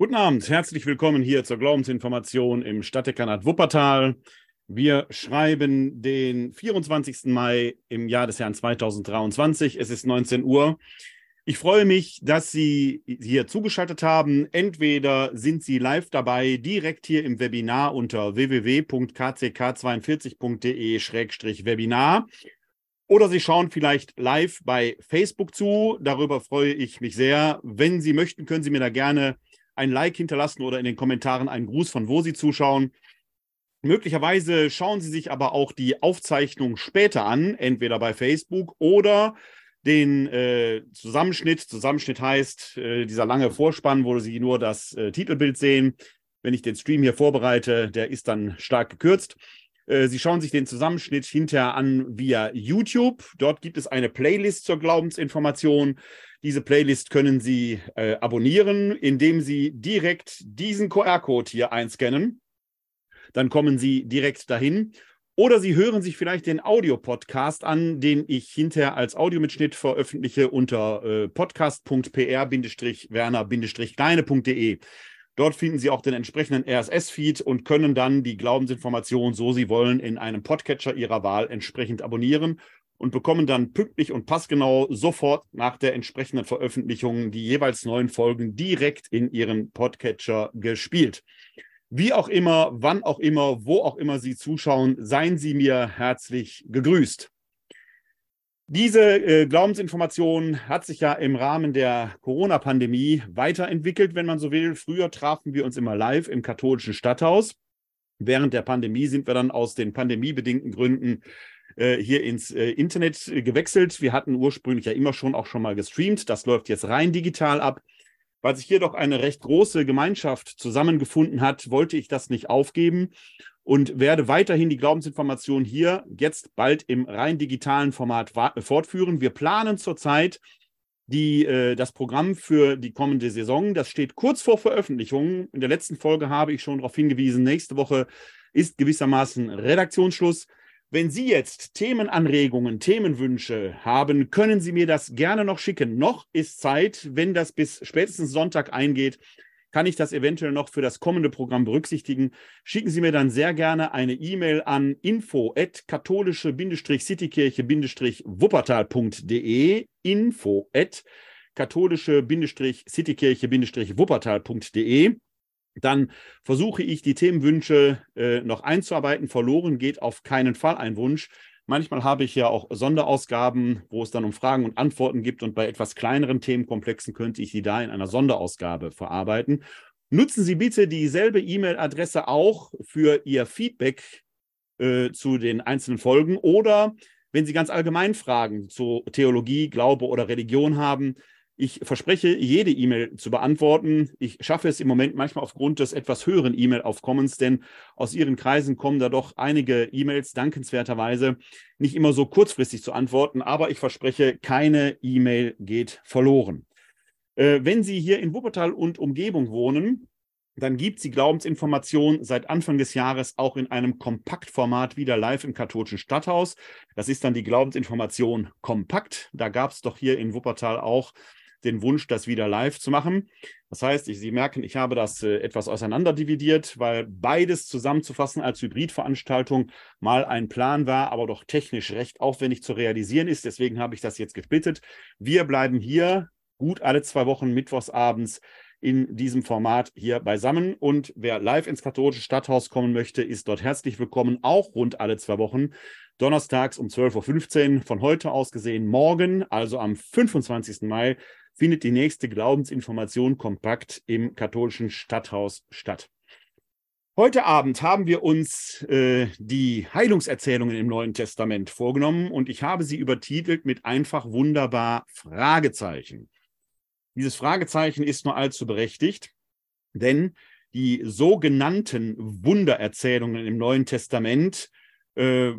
Guten Abend, herzlich willkommen hier zur Glaubensinformation im Stadtdekanat Wuppertal. Wir schreiben den 24. Mai im Jahr des Herrn 2023. Es ist 19 Uhr. Ich freue mich, dass Sie hier zugeschaltet haben. Entweder sind Sie live dabei, direkt hier im Webinar unter www.kck42.de-webinar. Oder Sie schauen vielleicht live bei Facebook zu. Darüber freue ich mich sehr. Wenn Sie möchten, können Sie mir da gerne ein Like hinterlassen oder in den Kommentaren einen Gruß, von wo Sie zuschauen. Möglicherweise schauen Sie sich aber auch die Aufzeichnung später an, entweder bei Facebook oder den äh, Zusammenschnitt. Zusammenschnitt heißt äh, dieser lange Vorspann, wo Sie nur das äh, Titelbild sehen. Wenn ich den Stream hier vorbereite, der ist dann stark gekürzt. Äh, Sie schauen sich den Zusammenschnitt hinterher an via YouTube. Dort gibt es eine Playlist zur Glaubensinformation. Diese Playlist können Sie äh, abonnieren, indem Sie direkt diesen QR-Code hier einscannen. Dann kommen Sie direkt dahin. Oder Sie hören sich vielleicht den Audiopodcast an, den ich hinterher als Audiomitschnitt veröffentliche unter äh, podcast.pr-werner-kleine.de. Dort finden Sie auch den entsprechenden RSS-Feed und können dann die Glaubensinformation, so Sie wollen, in einem Podcatcher Ihrer Wahl entsprechend abonnieren und bekommen dann pünktlich und passgenau sofort nach der entsprechenden Veröffentlichung die jeweils neuen Folgen direkt in Ihren Podcatcher gespielt. Wie auch immer, wann auch immer, wo auch immer Sie zuschauen, seien Sie mir herzlich gegrüßt. Diese äh, Glaubensinformation hat sich ja im Rahmen der Corona-Pandemie weiterentwickelt, wenn man so will. Früher trafen wir uns immer live im katholischen Stadthaus. Während der Pandemie sind wir dann aus den pandemiebedingten Gründen äh, hier ins äh, Internet gewechselt. Wir hatten ursprünglich ja immer schon auch schon mal gestreamt. Das läuft jetzt rein digital ab. Weil sich hier doch eine recht große Gemeinschaft zusammengefunden hat, wollte ich das nicht aufgeben und werde weiterhin die Glaubensinformation hier jetzt bald im rein digitalen Format fortführen. Wir planen zurzeit die, äh, das Programm für die kommende Saison. Das steht kurz vor Veröffentlichung. In der letzten Folge habe ich schon darauf hingewiesen, nächste Woche ist gewissermaßen Redaktionsschluss. Wenn Sie jetzt Themenanregungen, Themenwünsche haben, können Sie mir das gerne noch schicken. Noch ist Zeit, wenn das bis spätestens Sonntag eingeht, kann ich das eventuell noch für das kommende Programm berücksichtigen. Schicken Sie mir dann sehr gerne eine E-Mail an info at dann versuche ich die Themenwünsche äh, noch einzuarbeiten. Verloren geht auf keinen Fall ein Wunsch. Manchmal habe ich ja auch Sonderausgaben, wo es dann um Fragen und Antworten gibt und bei etwas kleineren Themenkomplexen könnte ich die da in einer Sonderausgabe verarbeiten. Nutzen Sie bitte dieselbe E-Mail-Adresse auch für Ihr Feedback äh, zu den einzelnen Folgen oder wenn Sie ganz allgemein Fragen zu Theologie, Glaube oder Religion haben, ich verspreche, jede E-Mail zu beantworten. Ich schaffe es im Moment manchmal aufgrund des etwas höheren E-Mail-Aufkommens, denn aus Ihren Kreisen kommen da doch einige E-Mails dankenswerterweise nicht immer so kurzfristig zu antworten, aber ich verspreche, keine E-Mail geht verloren. Äh, wenn Sie hier in Wuppertal und Umgebung wohnen, dann gibt es die Glaubensinformation seit Anfang des Jahres auch in einem Kompaktformat wieder live im katholischen Stadthaus. Das ist dann die Glaubensinformation kompakt. Da gab es doch hier in Wuppertal auch den Wunsch, das wieder live zu machen. Das heißt, ich, Sie merken, ich habe das äh, etwas auseinanderdividiert, weil beides zusammenzufassen als Hybridveranstaltung mal ein Plan war, aber doch technisch recht aufwendig zu realisieren ist. Deswegen habe ich das jetzt gesplittet. Wir bleiben hier gut alle zwei Wochen mittwochsabends in diesem Format hier beisammen. Und wer live ins katholische Stadthaus kommen möchte, ist dort herzlich willkommen, auch rund alle zwei Wochen. Donnerstags um 12.15 Uhr von heute aus gesehen morgen, also am 25. Mai, findet die nächste Glaubensinformation kompakt im katholischen Stadthaus statt. Heute Abend haben wir uns äh, die Heilungserzählungen im Neuen Testament vorgenommen und ich habe sie übertitelt mit einfach wunderbar Fragezeichen. Dieses Fragezeichen ist nur allzu berechtigt, denn die sogenannten Wundererzählungen im Neuen Testament äh,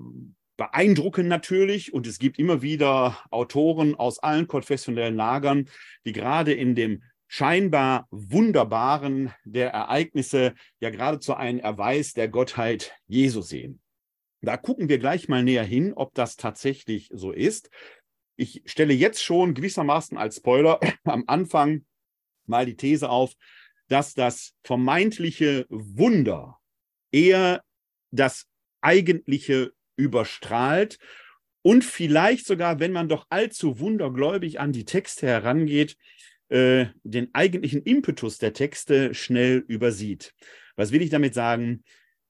beeindrucken natürlich und es gibt immer wieder Autoren aus allen konfessionellen Lagern, die gerade in dem scheinbar Wunderbaren der Ereignisse ja geradezu einen Erweis der Gottheit Jesu sehen. Da gucken wir gleich mal näher hin, ob das tatsächlich so ist. Ich stelle jetzt schon gewissermaßen als Spoiler am Anfang mal die These auf, dass das vermeintliche Wunder eher das eigentliche überstrahlt und vielleicht sogar, wenn man doch allzu wundergläubig an die Texte herangeht, äh, den eigentlichen Impetus der Texte schnell übersieht. Was will ich damit sagen?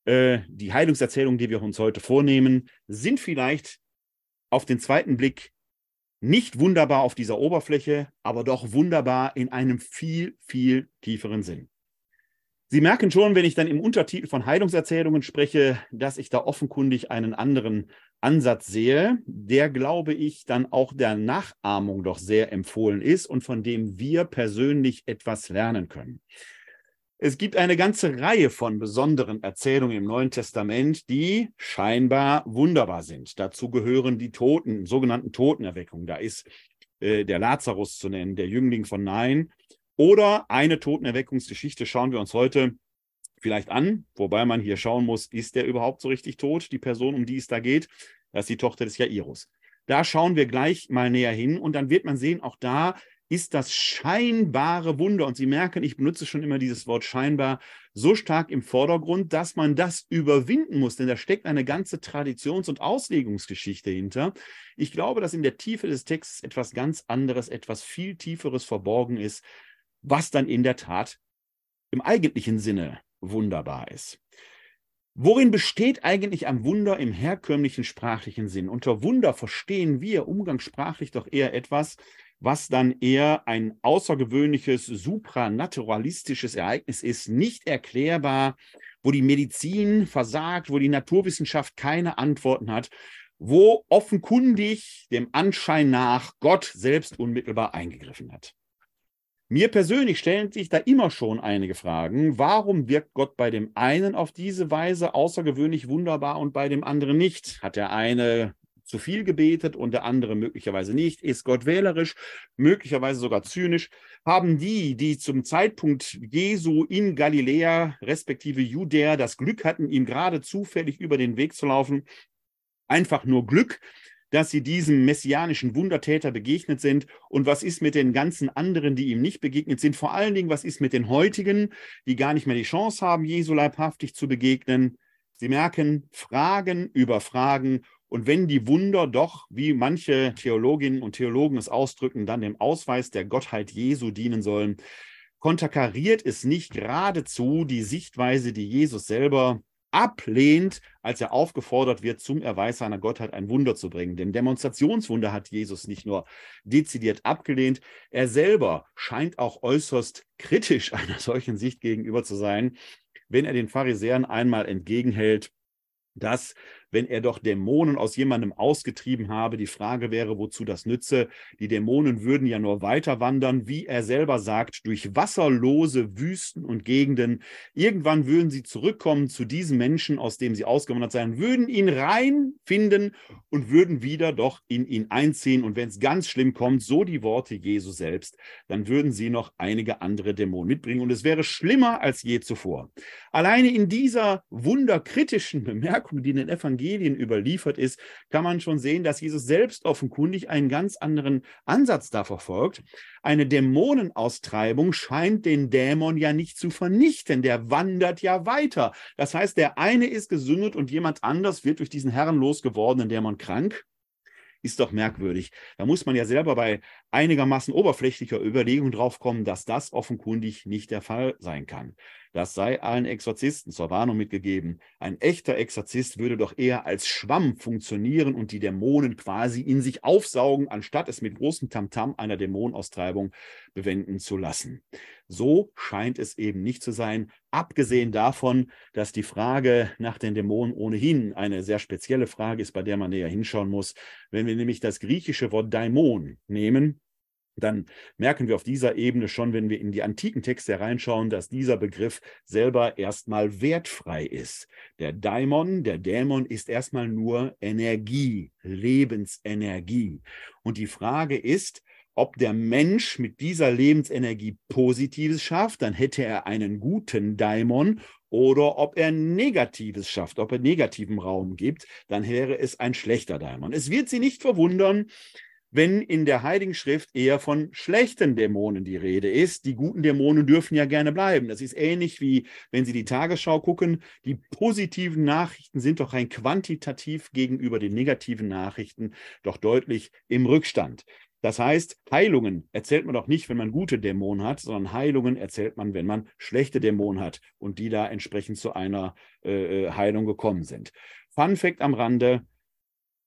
Äh, die Heilungserzählungen, die wir uns heute vornehmen, sind vielleicht auf den zweiten Blick nicht wunderbar auf dieser Oberfläche, aber doch wunderbar in einem viel, viel tieferen Sinn. Sie merken schon, wenn ich dann im Untertitel von Heilungserzählungen spreche, dass ich da offenkundig einen anderen Ansatz sehe, der, glaube ich, dann auch der Nachahmung doch sehr empfohlen ist und von dem wir persönlich etwas lernen können. Es gibt eine ganze Reihe von besonderen Erzählungen im Neuen Testament, die scheinbar wunderbar sind. Dazu gehören die Toten, sogenannten Totenerweckungen. Da ist äh, der Lazarus zu nennen, der Jüngling von Nein. Oder eine Totenerweckungsgeschichte schauen wir uns heute vielleicht an, wobei man hier schauen muss, ist der überhaupt so richtig tot, die Person, um die es da geht? Das ist die Tochter des Jairus. Da schauen wir gleich mal näher hin und dann wird man sehen, auch da ist das scheinbare Wunder, und Sie merken, ich benutze schon immer dieses Wort scheinbar, so stark im Vordergrund, dass man das überwinden muss, denn da steckt eine ganze Traditions- und Auslegungsgeschichte hinter. Ich glaube, dass in der Tiefe des Textes etwas ganz anderes, etwas viel Tieferes verborgen ist, was dann in der Tat im eigentlichen Sinne wunderbar ist. Worin besteht eigentlich ein Wunder im herkömmlichen sprachlichen Sinn? Unter Wunder verstehen wir umgangssprachlich doch eher etwas, was dann eher ein außergewöhnliches, supranaturalistisches Ereignis ist, nicht erklärbar, wo die Medizin versagt, wo die Naturwissenschaft keine Antworten hat, wo offenkundig dem Anschein nach Gott selbst unmittelbar eingegriffen hat. Mir persönlich stellen sich da immer schon einige Fragen. Warum wirkt Gott bei dem einen auf diese Weise außergewöhnlich wunderbar und bei dem anderen nicht? Hat der eine zu viel gebetet und der andere möglicherweise nicht? Ist Gott wählerisch, möglicherweise sogar zynisch? Haben die, die zum Zeitpunkt Jesu in Galiläa respektive Judäa das Glück hatten, ihm gerade zufällig über den Weg zu laufen, einfach nur Glück? Dass sie diesem messianischen Wundertäter begegnet sind und was ist mit den ganzen anderen, die ihm nicht begegnet sind. Vor allen Dingen, was ist mit den heutigen, die gar nicht mehr die Chance haben, Jesu leibhaftig zu begegnen. Sie merken Fragen über Fragen und wenn die Wunder doch, wie manche Theologinnen und Theologen es ausdrücken, dann dem Ausweis der Gottheit Jesu dienen sollen, konterkariert es nicht geradezu die Sichtweise, die Jesus selber ablehnt, als er aufgefordert wird, zum Erweis seiner Gottheit ein Wunder zu bringen. Denn Demonstrationswunder hat Jesus nicht nur dezidiert abgelehnt, er selber scheint auch äußerst kritisch einer solchen Sicht gegenüber zu sein, wenn er den Pharisäern einmal entgegenhält, dass wenn er doch Dämonen aus jemandem ausgetrieben habe. Die Frage wäre, wozu das nütze. Die Dämonen würden ja nur weiter wandern, wie er selber sagt, durch wasserlose Wüsten und Gegenden. Irgendwann würden sie zurückkommen zu diesem Menschen, aus dem sie ausgewandert seien, würden ihn rein finden und würden wieder doch in ihn einziehen. Und wenn es ganz schlimm kommt, so die Worte Jesu selbst, dann würden sie noch einige andere Dämonen mitbringen. Und es wäre schlimmer als je zuvor. Alleine in dieser wunderkritischen Bemerkung, die in den Evangelien Evangelien überliefert ist, kann man schon sehen, dass Jesus selbst offenkundig einen ganz anderen Ansatz da verfolgt. Eine Dämonenaustreibung scheint den Dämon ja nicht zu vernichten, der wandert ja weiter. Das heißt, der eine ist gesündet und jemand anders wird durch diesen herrenlos gewordenen Dämon krank ist doch merkwürdig. Da muss man ja selber bei einigermaßen oberflächlicher Überlegung draufkommen, dass das offenkundig nicht der Fall sein kann. Das sei allen Exorzisten zur Warnung mitgegeben. Ein echter Exorzist würde doch eher als Schwamm funktionieren und die Dämonen quasi in sich aufsaugen, anstatt es mit großem Tamtam einer Dämonenaustreibung bewenden zu lassen. So scheint es eben nicht zu sein, abgesehen davon, dass die Frage nach den Dämonen ohnehin eine sehr spezielle Frage ist, bei der man näher hinschauen muss. Wenn wir nämlich das griechische Wort Daimon nehmen, dann merken wir auf dieser Ebene schon, wenn wir in die antiken Texte hereinschauen, dass dieser Begriff selber erstmal wertfrei ist. Der Daimon, der Dämon ist erstmal nur Energie, Lebensenergie. Und die Frage ist, ob der Mensch mit dieser Lebensenergie Positives schafft, dann hätte er einen guten Daimon, oder ob er Negatives schafft, ob er negativen Raum gibt, dann wäre es ein schlechter Daimon. Es wird Sie nicht verwundern, wenn in der Heiligen Schrift eher von schlechten Dämonen die Rede ist. Die guten Dämonen dürfen ja gerne bleiben. Das ist ähnlich wie, wenn Sie die Tagesschau gucken. Die positiven Nachrichten sind doch rein quantitativ gegenüber den negativen Nachrichten doch deutlich im Rückstand. Das heißt, Heilungen erzählt man doch nicht, wenn man gute Dämonen hat, sondern Heilungen erzählt man, wenn man schlechte Dämonen hat und die da entsprechend zu einer äh, äh Heilung gekommen sind. Fun Fact am Rande,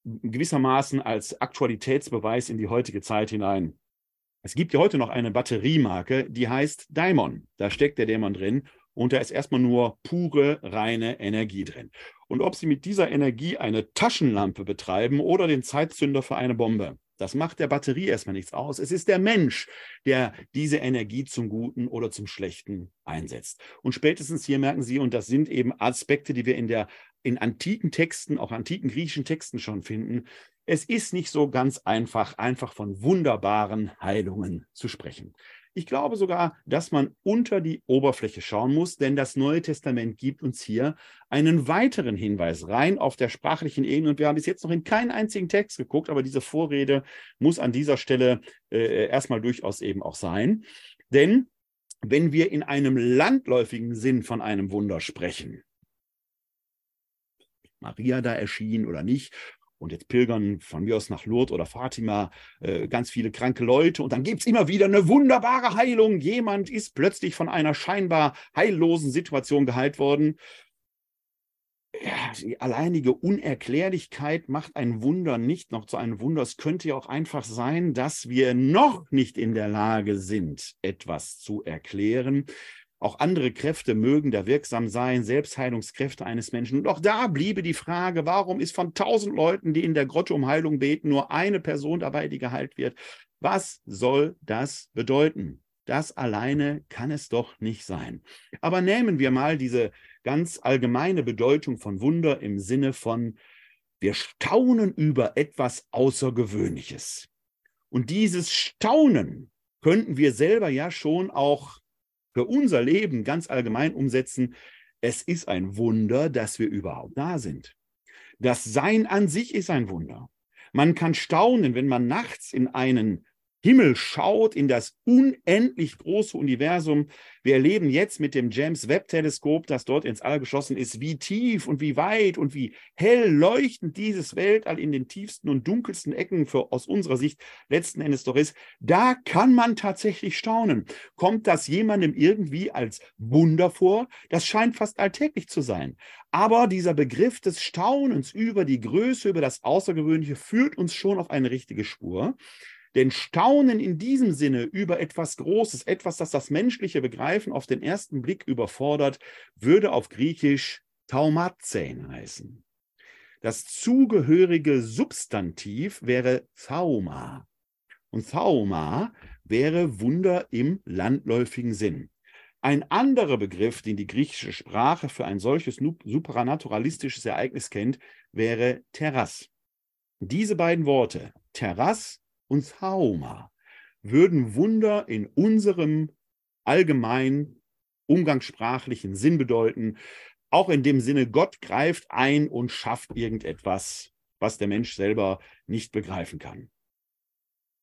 gewissermaßen als Aktualitätsbeweis in die heutige Zeit hinein. Es gibt ja heute noch eine Batteriemarke, die heißt Daimon. Da steckt der Dämon drin und da ist erstmal nur pure, reine Energie drin. Und ob Sie mit dieser Energie eine Taschenlampe betreiben oder den Zeitzünder für eine Bombe, das macht der Batterie erstmal nichts aus. Es ist der Mensch, der diese Energie zum Guten oder zum Schlechten einsetzt. Und spätestens hier merken Sie, und das sind eben Aspekte, die wir in der in antiken Texten, auch antiken griechischen Texten schon finden. Es ist nicht so ganz einfach, einfach von wunderbaren Heilungen zu sprechen. Ich glaube sogar, dass man unter die Oberfläche schauen muss, denn das Neue Testament gibt uns hier einen weiteren Hinweis rein auf der sprachlichen Ebene. Und wir haben bis jetzt noch in keinen einzigen Text geguckt, aber diese Vorrede muss an dieser Stelle äh, erstmal durchaus eben auch sein. Denn wenn wir in einem landläufigen Sinn von einem Wunder sprechen, Maria da erschien oder nicht. Und jetzt pilgern von mir aus nach Lourdes oder Fatima äh, ganz viele kranke Leute. Und dann gibt es immer wieder eine wunderbare Heilung. Jemand ist plötzlich von einer scheinbar heillosen Situation geheilt worden. Ja, die alleinige Unerklärlichkeit macht ein Wunder nicht noch zu einem Wunder. Es könnte ja auch einfach sein, dass wir noch nicht in der Lage sind, etwas zu erklären. Auch andere Kräfte mögen da wirksam sein, Selbstheilungskräfte eines Menschen. Und auch da bliebe die Frage, warum ist von tausend Leuten, die in der Grotte um Heilung beten, nur eine Person dabei, die geheilt wird? Was soll das bedeuten? Das alleine kann es doch nicht sein. Aber nehmen wir mal diese ganz allgemeine Bedeutung von Wunder im Sinne von, wir staunen über etwas Außergewöhnliches. Und dieses Staunen könnten wir selber ja schon auch für unser Leben ganz allgemein umsetzen, es ist ein Wunder, dass wir überhaupt da sind. Das Sein an sich ist ein Wunder. Man kann staunen, wenn man nachts in einen Himmel schaut, in das unendlich große Universum. Wir erleben jetzt mit dem James Webb Teleskop, das dort ins All geschossen ist, wie tief und wie weit und wie hell leuchtend dieses Weltall in den tiefsten und dunkelsten Ecken für, aus unserer Sicht letzten Endes doch ist. Da kann man tatsächlich staunen. Kommt das jemandem irgendwie als Wunder vor? Das scheint fast alltäglich zu sein. Aber dieser Begriff des Staunens über die Größe, über das Außergewöhnliche führt uns schon auf eine richtige Spur. Denn Staunen in diesem Sinne über etwas Großes, etwas, das das menschliche Begreifen auf den ersten Blick überfordert, würde auf Griechisch Taumazein heißen. Das zugehörige Substantiv wäre Thauma. Und Thauma wäre Wunder im landläufigen Sinn. Ein anderer Begriff, den die griechische Sprache für ein solches supranaturalistisches Ereignis kennt, wäre Terras. Diese beiden Worte, Terras und Sauma würden Wunder in unserem allgemeinen umgangssprachlichen Sinn bedeuten, auch in dem Sinne, Gott greift ein und schafft irgendetwas, was der Mensch selber nicht begreifen kann.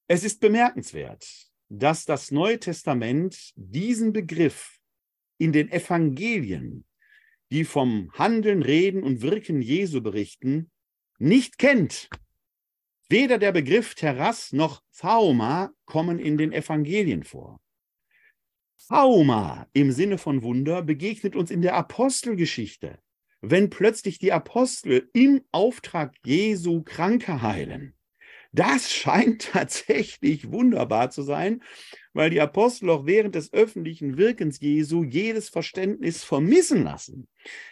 Es ist bemerkenswert, dass das Neue Testament diesen Begriff in den Evangelien, die vom Handeln, Reden und Wirken Jesu berichten, nicht kennt. Weder der Begriff Terras noch Phauma kommen in den Evangelien vor. Phauma im Sinne von Wunder begegnet uns in der Apostelgeschichte, wenn plötzlich die Apostel im Auftrag Jesu Kranke heilen. Das scheint tatsächlich wunderbar zu sein, weil die Apostel auch während des öffentlichen Wirkens Jesu jedes Verständnis vermissen lassen.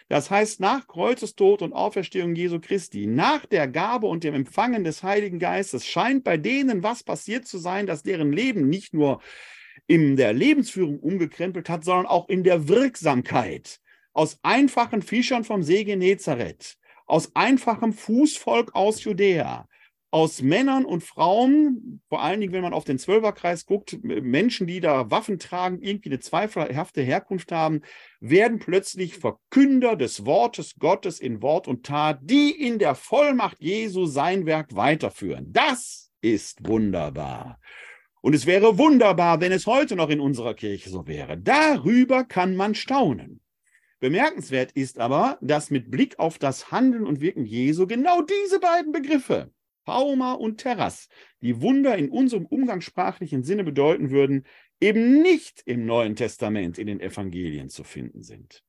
Das heißt, nach Kreuzestod und Auferstehung Jesu Christi, nach der Gabe und dem Empfangen des Heiligen Geistes, scheint bei denen was passiert zu sein, dass deren Leben nicht nur in der Lebensführung umgekrempelt hat, sondern auch in der Wirksamkeit. Aus einfachen Fischern vom See Genezareth, aus einfachem Fußvolk aus Judäa, aus Männern und Frauen, vor allen Dingen, wenn man auf den Zwölferkreis guckt, Menschen, die da Waffen tragen, irgendwie eine zweifelhafte Herkunft haben, werden plötzlich Verkünder des Wortes Gottes in Wort und Tat, die in der Vollmacht Jesu sein Werk weiterführen. Das ist wunderbar. Und es wäre wunderbar, wenn es heute noch in unserer Kirche so wäre. Darüber kann man staunen. Bemerkenswert ist aber, dass mit Blick auf das Handeln und Wirken Jesu genau diese beiden Begriffe, Pauma und Terras, die Wunder in unserem umgangssprachlichen Sinne bedeuten würden, eben nicht im Neuen Testament in den Evangelien zu finden sind.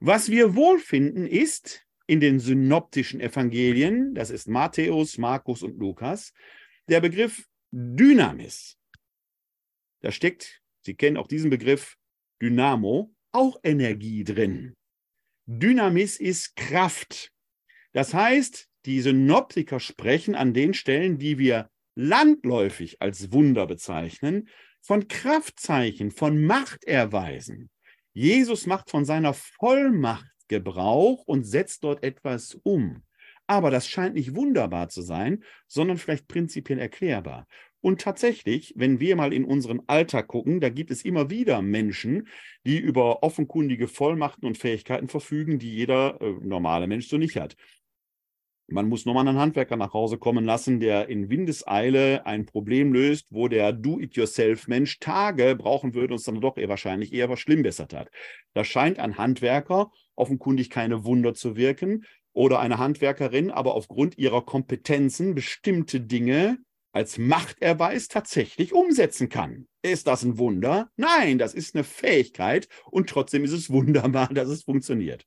Was wir wohl finden, ist in den synoptischen Evangelien, das ist Matthäus, Markus und Lukas, der Begriff Dynamis. Da steckt, Sie kennen auch diesen Begriff Dynamo, auch Energie drin. Dynamis ist Kraft. Das heißt, die Synoptiker sprechen an den Stellen, die wir landläufig als Wunder bezeichnen, von Kraftzeichen, von Machterweisen. Jesus macht von seiner Vollmacht Gebrauch und setzt dort etwas um. Aber das scheint nicht wunderbar zu sein, sondern vielleicht prinzipiell erklärbar. Und tatsächlich, wenn wir mal in unseren Alltag gucken, da gibt es immer wieder Menschen, die über offenkundige Vollmachten und Fähigkeiten verfügen, die jeder äh, normale Mensch so nicht hat. Man muss nochmal einen Handwerker nach Hause kommen lassen, der in Windeseile ein Problem löst, wo der Do-it-yourself-Mensch Tage brauchen würde und es dann doch eher wahrscheinlich eher was Schlimmbessert hat. Da scheint ein Handwerker offenkundig keine Wunder zu wirken oder eine Handwerkerin aber aufgrund ihrer Kompetenzen bestimmte Dinge als Machterweis tatsächlich umsetzen kann. Ist das ein Wunder? Nein, das ist eine Fähigkeit und trotzdem ist es wunderbar, dass es funktioniert.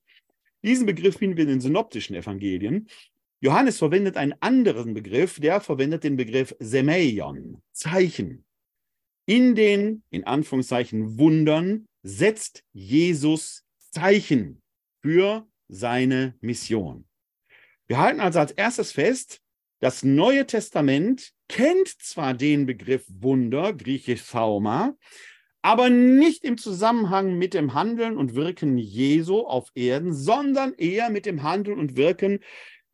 Diesen Begriff finden wir in den synoptischen Evangelien Johannes verwendet einen anderen Begriff, der verwendet den Begriff Semeion, Zeichen. In den, in Anführungszeichen, Wundern setzt Jesus Zeichen für seine Mission. Wir halten also als erstes fest, das Neue Testament kennt zwar den Begriff Wunder, griechisch Thauma, aber nicht im Zusammenhang mit dem Handeln und Wirken Jesu auf Erden, sondern eher mit dem Handeln und Wirken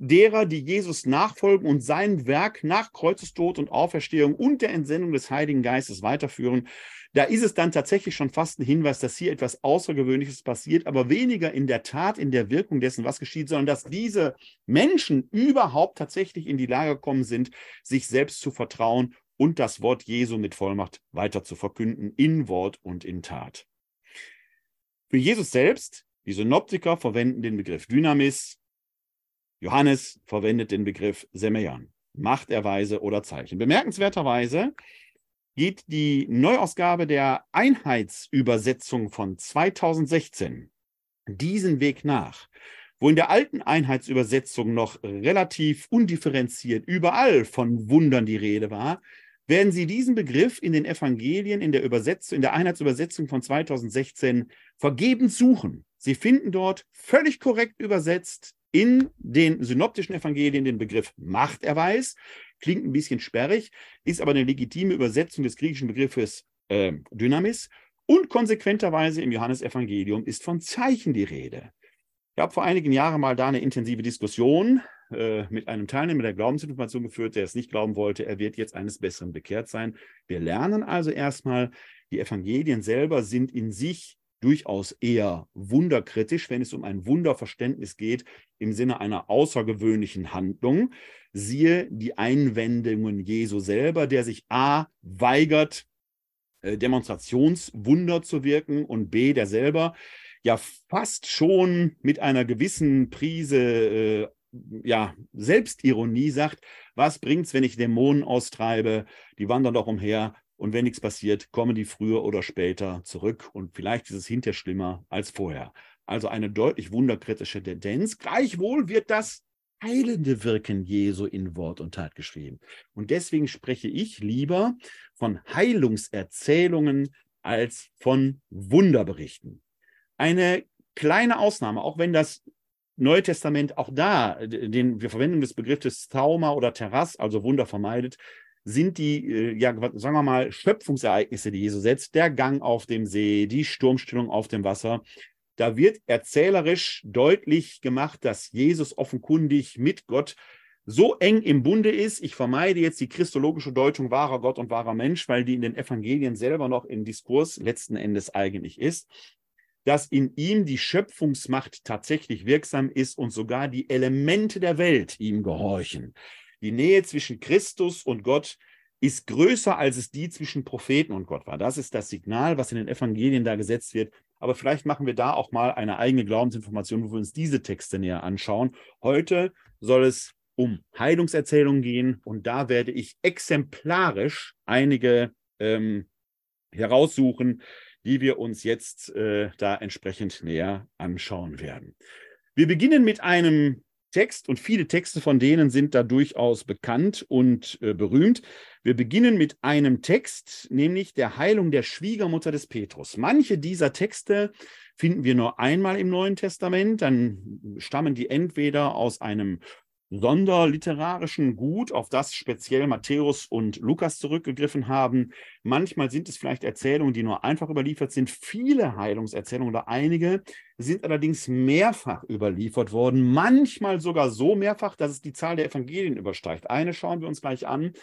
derer, die Jesus nachfolgen und sein Werk nach Kreuzestod und Auferstehung und der Entsendung des Heiligen Geistes weiterführen. Da ist es dann tatsächlich schon fast ein Hinweis, dass hier etwas Außergewöhnliches passiert, aber weniger in der Tat, in der Wirkung dessen, was geschieht, sondern dass diese Menschen überhaupt tatsächlich in die Lage gekommen sind, sich selbst zu vertrauen und das Wort Jesu mit Vollmacht weiter zu verkünden, in Wort und in Tat. Für Jesus selbst, die Synoptiker verwenden den Begriff Dynamis, Johannes verwendet den Begriff Semeion, Machterweise oder Zeichen. Bemerkenswerterweise geht die Neuausgabe der Einheitsübersetzung von 2016 diesen Weg nach, wo in der alten Einheitsübersetzung noch relativ undifferenziert überall von Wundern die Rede war, werden Sie diesen Begriff in den Evangelien in der Übersetzung, in der Einheitsübersetzung von 2016 vergebens suchen. Sie finden dort völlig korrekt übersetzt in den synoptischen Evangelien den Begriff Machterweis. Klingt ein bisschen sperrig, ist aber eine legitime Übersetzung des griechischen Begriffes äh, Dynamis. Und konsequenterweise im Johannesevangelium ist von Zeichen die Rede. Ich habe vor einigen Jahren mal da eine intensive Diskussion äh, mit einem Teilnehmer der Glaubensinformation geführt, der es nicht glauben wollte, er wird jetzt eines Besseren bekehrt sein. Wir lernen also erstmal, die Evangelien selber sind in sich durchaus eher wunderkritisch, wenn es um ein Wunderverständnis geht im Sinne einer außergewöhnlichen Handlung. Siehe die Einwendungen Jesu selber, der sich a weigert, äh, Demonstrationswunder zu wirken und b der selber ja fast schon mit einer gewissen Prise äh, ja, Selbstironie sagt, was bringt's, wenn ich Dämonen austreibe? Die wandern doch umher. Und wenn nichts passiert, kommen die früher oder später zurück. Und vielleicht ist es hinterher schlimmer als vorher. Also eine deutlich wunderkritische Tendenz. Gleichwohl wird das heilende Wirken Jesu in Wort und Tat geschrieben. Und deswegen spreche ich lieber von Heilungserzählungen als von Wunderberichten. Eine kleine Ausnahme, auch wenn das Neue Testament auch da den, wir Verwendung des Begriffes Trauma oder Terras, also Wunder vermeidet, sind die, äh, ja, sagen wir mal, Schöpfungsereignisse, die Jesus setzt, der Gang auf dem See, die Sturmstellung auf dem Wasser. Da wird erzählerisch deutlich gemacht, dass Jesus offenkundig mit Gott so eng im Bunde ist. Ich vermeide jetzt die christologische Deutung wahrer Gott und wahrer Mensch, weil die in den Evangelien selber noch im Diskurs letzten Endes eigentlich ist, dass in ihm die Schöpfungsmacht tatsächlich wirksam ist und sogar die Elemente der Welt ihm gehorchen. Die Nähe zwischen Christus und Gott ist größer, als es die zwischen Propheten und Gott war. Das ist das Signal, was in den Evangelien da gesetzt wird. Aber vielleicht machen wir da auch mal eine eigene Glaubensinformation, wo wir uns diese Texte näher anschauen. Heute soll es um Heilungserzählungen gehen und da werde ich exemplarisch einige ähm, heraussuchen, die wir uns jetzt äh, da entsprechend näher anschauen werden. Wir beginnen mit einem Text und viele Texte von denen sind da durchaus bekannt und äh, berühmt. Wir beginnen mit einem Text, nämlich der Heilung der Schwiegermutter des Petrus. Manche dieser Texte finden wir nur einmal im Neuen Testament, dann stammen die entweder aus einem sonderliterarischen Gut, auf das speziell Matthäus und Lukas zurückgegriffen haben. Manchmal sind es vielleicht Erzählungen, die nur einfach überliefert sind. Viele Heilungserzählungen oder einige sind allerdings mehrfach überliefert worden, manchmal sogar so mehrfach, dass es die Zahl der Evangelien übersteigt. Eine schauen wir uns gleich an.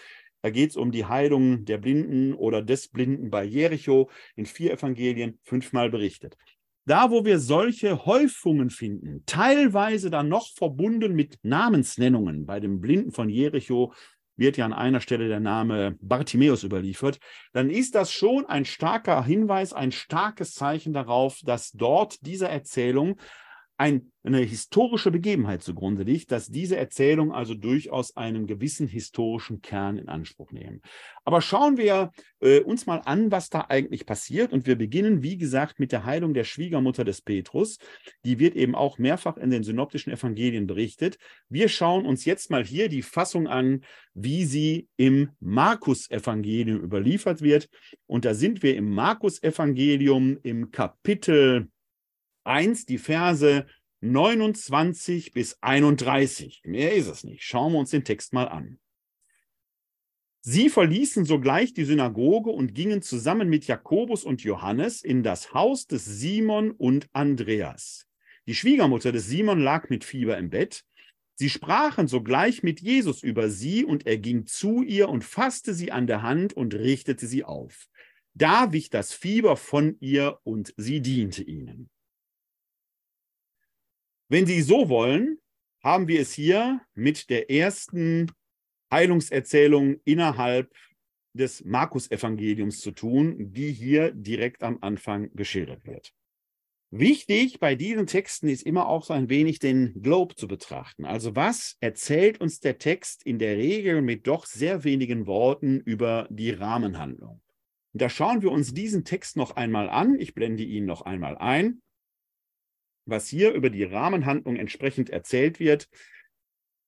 Da geht es um die Heilung der Blinden oder des Blinden bei Jericho in vier Evangelien, fünfmal berichtet. Da, wo wir solche Häufungen finden, teilweise dann noch verbunden mit Namensnennungen, bei dem Blinden von Jericho wird ja an einer Stelle der Name Bartimäus überliefert, dann ist das schon ein starker Hinweis, ein starkes Zeichen darauf, dass dort dieser Erzählung ein, eine historische Begebenheit zugrunde liegt, dass diese Erzählung also durchaus einen gewissen historischen Kern in Anspruch nehmen. Aber schauen wir äh, uns mal an, was da eigentlich passiert. Und wir beginnen, wie gesagt, mit der Heilung der Schwiegermutter des Petrus. Die wird eben auch mehrfach in den synoptischen Evangelien berichtet. Wir schauen uns jetzt mal hier die Fassung an, wie sie im Markus-Evangelium überliefert wird. Und da sind wir im Markus-Evangelium im Kapitel 1, die Verse 29 bis 31. Mehr ist es nicht. Schauen wir uns den Text mal an. Sie verließen sogleich die Synagoge und gingen zusammen mit Jakobus und Johannes in das Haus des Simon und Andreas. Die Schwiegermutter des Simon lag mit Fieber im Bett. Sie sprachen sogleich mit Jesus über sie und er ging zu ihr und fasste sie an der Hand und richtete sie auf. Da wich das Fieber von ihr und sie diente ihnen. Wenn Sie so wollen, haben wir es hier mit der ersten Heilungserzählung innerhalb des Markus-Evangeliums zu tun, die hier direkt am Anfang geschildert wird. Wichtig bei diesen Texten ist immer auch so ein wenig den Globe zu betrachten. Also was erzählt uns der Text in der Regel mit doch sehr wenigen Worten über die Rahmenhandlung? da schauen wir uns diesen Text noch einmal an. Ich blende ihn noch einmal ein was hier über die Rahmenhandlung entsprechend erzählt wird.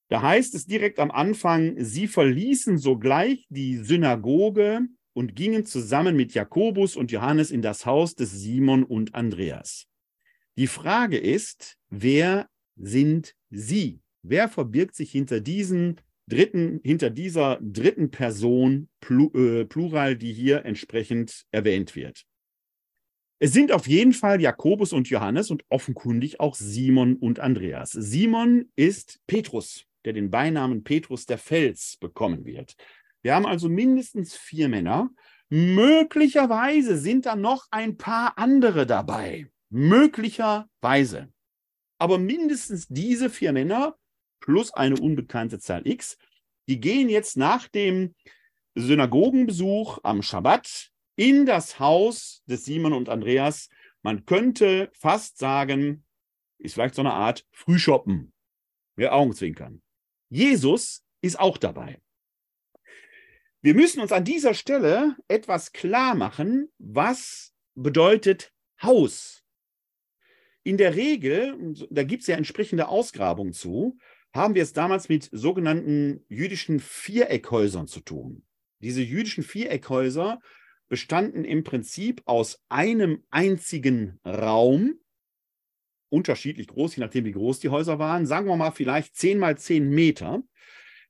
Da heißt es direkt am Anfang, sie verließen sogleich die Synagoge und gingen zusammen mit Jakobus und Johannes in das Haus des Simon und Andreas. Die Frage ist, wer sind sie? Wer verbirgt sich hinter diesen dritten, hinter dieser dritten Person äh, Plural, die hier entsprechend erwähnt wird? Es sind auf jeden Fall Jakobus und Johannes und offenkundig auch Simon und Andreas. Simon ist Petrus, der den Beinamen Petrus der Fels bekommen wird. Wir haben also mindestens vier Männer. Möglicherweise sind da noch ein paar andere dabei. Möglicherweise. Aber mindestens diese vier Männer plus eine unbekannte Zahl X, die gehen jetzt nach dem Synagogenbesuch am Schabbat in das Haus des Simon und Andreas. Man könnte fast sagen, ist vielleicht so eine Art Frühshoppen. Wir Augenzwinkern. Jesus ist auch dabei. Wir müssen uns an dieser Stelle etwas klar machen, was bedeutet Haus. In der Regel, da gibt es ja entsprechende Ausgrabungen zu, haben wir es damals mit sogenannten jüdischen Viereckhäusern zu tun. Diese jüdischen Viereckhäuser bestanden im Prinzip aus einem einzigen Raum, unterschiedlich groß, je nachdem, wie groß die Häuser waren, sagen wir mal vielleicht 10 mal 10 Meter.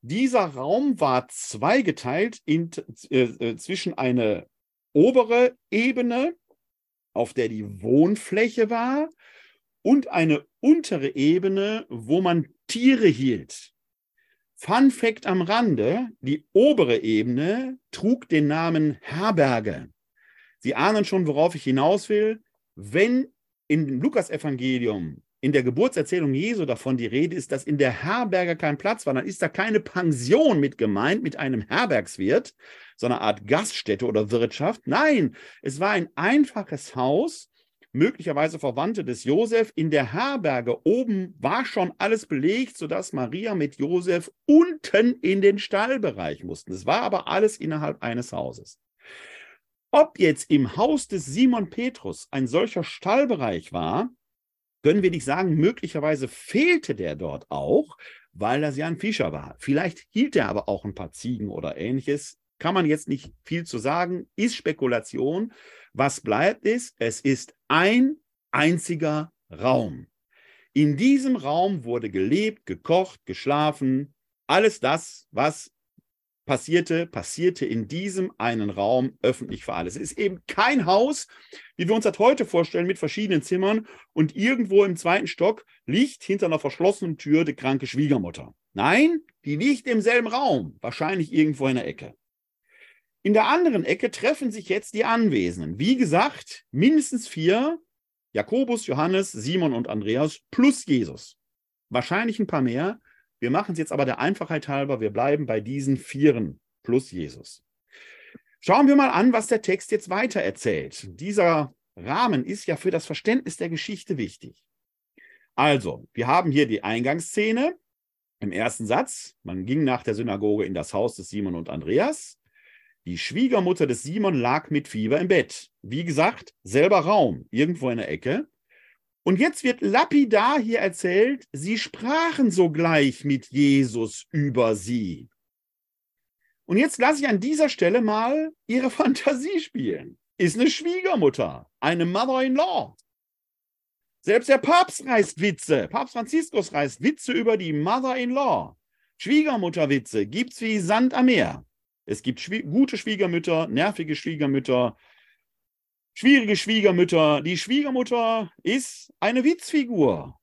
Dieser Raum war zweigeteilt in, äh, äh, zwischen eine obere Ebene, auf der die Wohnfläche war, und eine untere Ebene, wo man Tiere hielt. Fun Fact am Rande, die obere Ebene trug den Namen Herberge. Sie ahnen schon, worauf ich hinaus will. Wenn im Lukas-Evangelium in der Geburtserzählung Jesu davon die Rede ist, dass in der Herberge kein Platz war, dann ist da keine Pension mit gemeint, mit einem Herbergswirt, so eine Art Gaststätte oder Wirtschaft. Nein, es war ein einfaches Haus, möglicherweise Verwandte des Josef. In der Herberge oben war schon alles belegt, sodass Maria mit Josef unten in den Stallbereich mussten. Es war aber alles innerhalb eines Hauses. Ob jetzt im Haus des Simon Petrus ein solcher Stallbereich war, können wir nicht sagen. Möglicherweise fehlte der dort auch, weil das ja ein Fischer war. Vielleicht hielt er aber auch ein paar Ziegen oder ähnliches. Kann man jetzt nicht viel zu sagen, ist Spekulation. Was bleibt ist, es ist ein einziger Raum. In diesem Raum wurde gelebt, gekocht, geschlafen, alles das, was passierte, passierte in diesem einen Raum öffentlich für alles. Es ist eben kein Haus, wie wir uns das heute vorstellen, mit verschiedenen Zimmern und irgendwo im zweiten Stock liegt hinter einer verschlossenen Tür die kranke Schwiegermutter. Nein, die liegt im selben Raum, wahrscheinlich irgendwo in der Ecke. In der anderen Ecke treffen sich jetzt die Anwesenden. Wie gesagt, mindestens vier, Jakobus, Johannes, Simon und Andreas plus Jesus. Wahrscheinlich ein paar mehr, wir machen es jetzt aber der Einfachheit halber, wir bleiben bei diesen Vieren plus Jesus. Schauen wir mal an, was der Text jetzt weiter erzählt. Dieser Rahmen ist ja für das Verständnis der Geschichte wichtig. Also, wir haben hier die Eingangsszene im ersten Satz. Man ging nach der Synagoge in das Haus des Simon und Andreas. Die Schwiegermutter des Simon lag mit Fieber im Bett. Wie gesagt, selber Raum, irgendwo in der Ecke. Und jetzt wird lapidar hier erzählt, sie sprachen sogleich mit Jesus über sie. Und jetzt lasse ich an dieser Stelle mal ihre Fantasie spielen. Ist eine Schwiegermutter, eine Mother-in-Law. Selbst der Papst reißt Witze. Papst Franziskus reißt Witze über die Mother-in-Law. Schwiegermutterwitze gibt's wie Sand am Meer. Es gibt schwie gute Schwiegermütter, nervige Schwiegermütter, Schwierige Schwiegermütter. Die Schwiegermutter ist eine Witzfigur.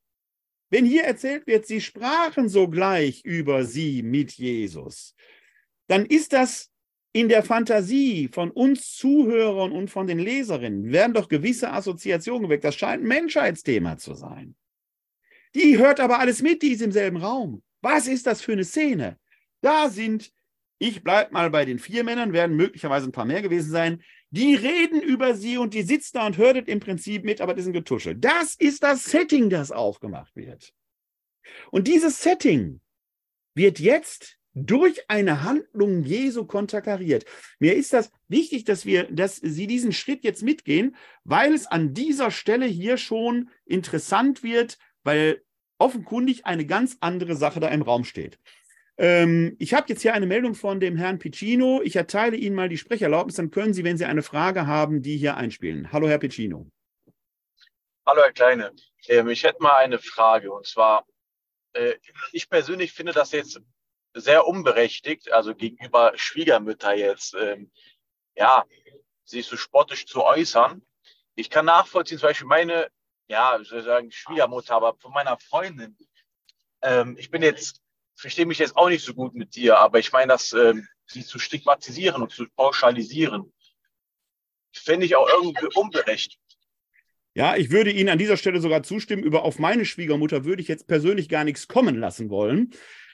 Wenn hier erzählt wird, sie sprachen sogleich über sie mit Jesus, dann ist das in der Fantasie von uns Zuhörern und von den Leserinnen, werden doch gewisse Assoziationen geweckt. Das scheint ein Menschheitsthema zu sein. Die hört aber alles mit, die ist im selben Raum. Was ist das für eine Szene? Da sind, ich bleibe mal bei den vier Männern, werden möglicherweise ein paar mehr gewesen sein, die reden über sie und die sitzt da und hört im Prinzip mit, aber das ist ein. Das ist das Setting, das aufgemacht wird. Und dieses Setting wird jetzt durch eine Handlung Jesu konterkariert. Mir ist das wichtig, dass wir, dass Sie diesen Schritt jetzt mitgehen, weil es an dieser Stelle hier schon interessant wird, weil offenkundig eine ganz andere Sache da im Raum steht. Ähm, ich habe jetzt hier eine Meldung von dem Herrn Piccino. Ich erteile Ihnen mal die Sprecherlaubnis, dann können Sie, wenn Sie eine Frage haben, die hier einspielen. Hallo, Herr Piccino. Hallo, Herr Kleine. Ähm, ich hätte mal eine Frage und zwar, äh, ich persönlich finde das jetzt sehr unberechtigt, also gegenüber Schwiegermütter jetzt, ähm, ja, sich so spottisch zu äußern. Ich kann nachvollziehen, zum Beispiel meine, ja, ich soll sagen Schwiegermutter, aber von meiner Freundin. Ähm, ich bin jetzt verstehe mich jetzt auch nicht so gut mit dir, aber ich meine, dass ähm, sie zu stigmatisieren und zu pauschalisieren, fände ich auch irgendwie unberechtigt. Ja, ich würde Ihnen an dieser Stelle sogar zustimmen. Über auf meine Schwiegermutter würde ich jetzt persönlich gar nichts kommen lassen wollen.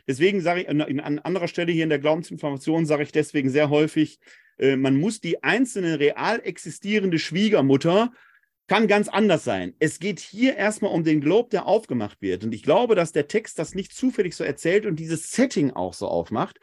Deswegen sage ich an, an anderer Stelle hier in der Glaubensinformation sage ich deswegen sehr häufig, äh, man muss die einzelne real existierende Schwiegermutter kann ganz anders sein. Es geht hier erstmal um den Globe, der aufgemacht wird. Und ich glaube, dass der Text das nicht zufällig so erzählt und dieses Setting auch so aufmacht.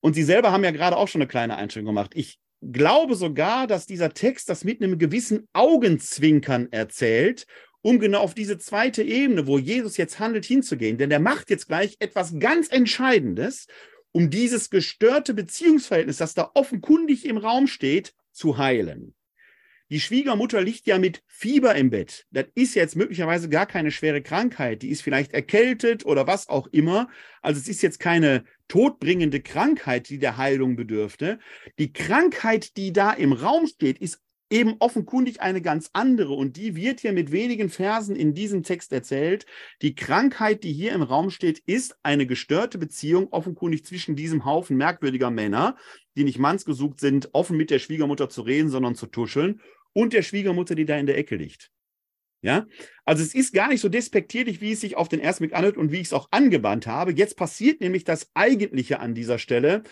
Und Sie selber haben ja gerade auch schon eine kleine Einstellung gemacht. Ich glaube sogar, dass dieser Text das mit einem gewissen Augenzwinkern erzählt, um genau auf diese zweite Ebene, wo Jesus jetzt handelt, hinzugehen. Denn er macht jetzt gleich etwas ganz Entscheidendes, um dieses gestörte Beziehungsverhältnis, das da offenkundig im Raum steht, zu heilen. Die Schwiegermutter liegt ja mit Fieber im Bett. Das ist jetzt möglicherweise gar keine schwere Krankheit. Die ist vielleicht erkältet oder was auch immer. Also es ist jetzt keine todbringende Krankheit, die der Heilung bedürfte. Die Krankheit, die da im Raum steht, ist eben offenkundig eine ganz andere und die wird hier mit wenigen Versen in diesem Text erzählt. Die Krankheit, die hier im Raum steht, ist eine gestörte Beziehung offenkundig zwischen diesem Haufen merkwürdiger Männer, die nicht mannsgesucht sind, offen mit der Schwiegermutter zu reden, sondern zu tuscheln und der Schwiegermutter, die da in der Ecke liegt. Ja, also es ist gar nicht so despektierlich, wie es sich auf den ersten Blick anhört und wie ich es auch angewandt habe. Jetzt passiert nämlich das Eigentliche an dieser Stelle,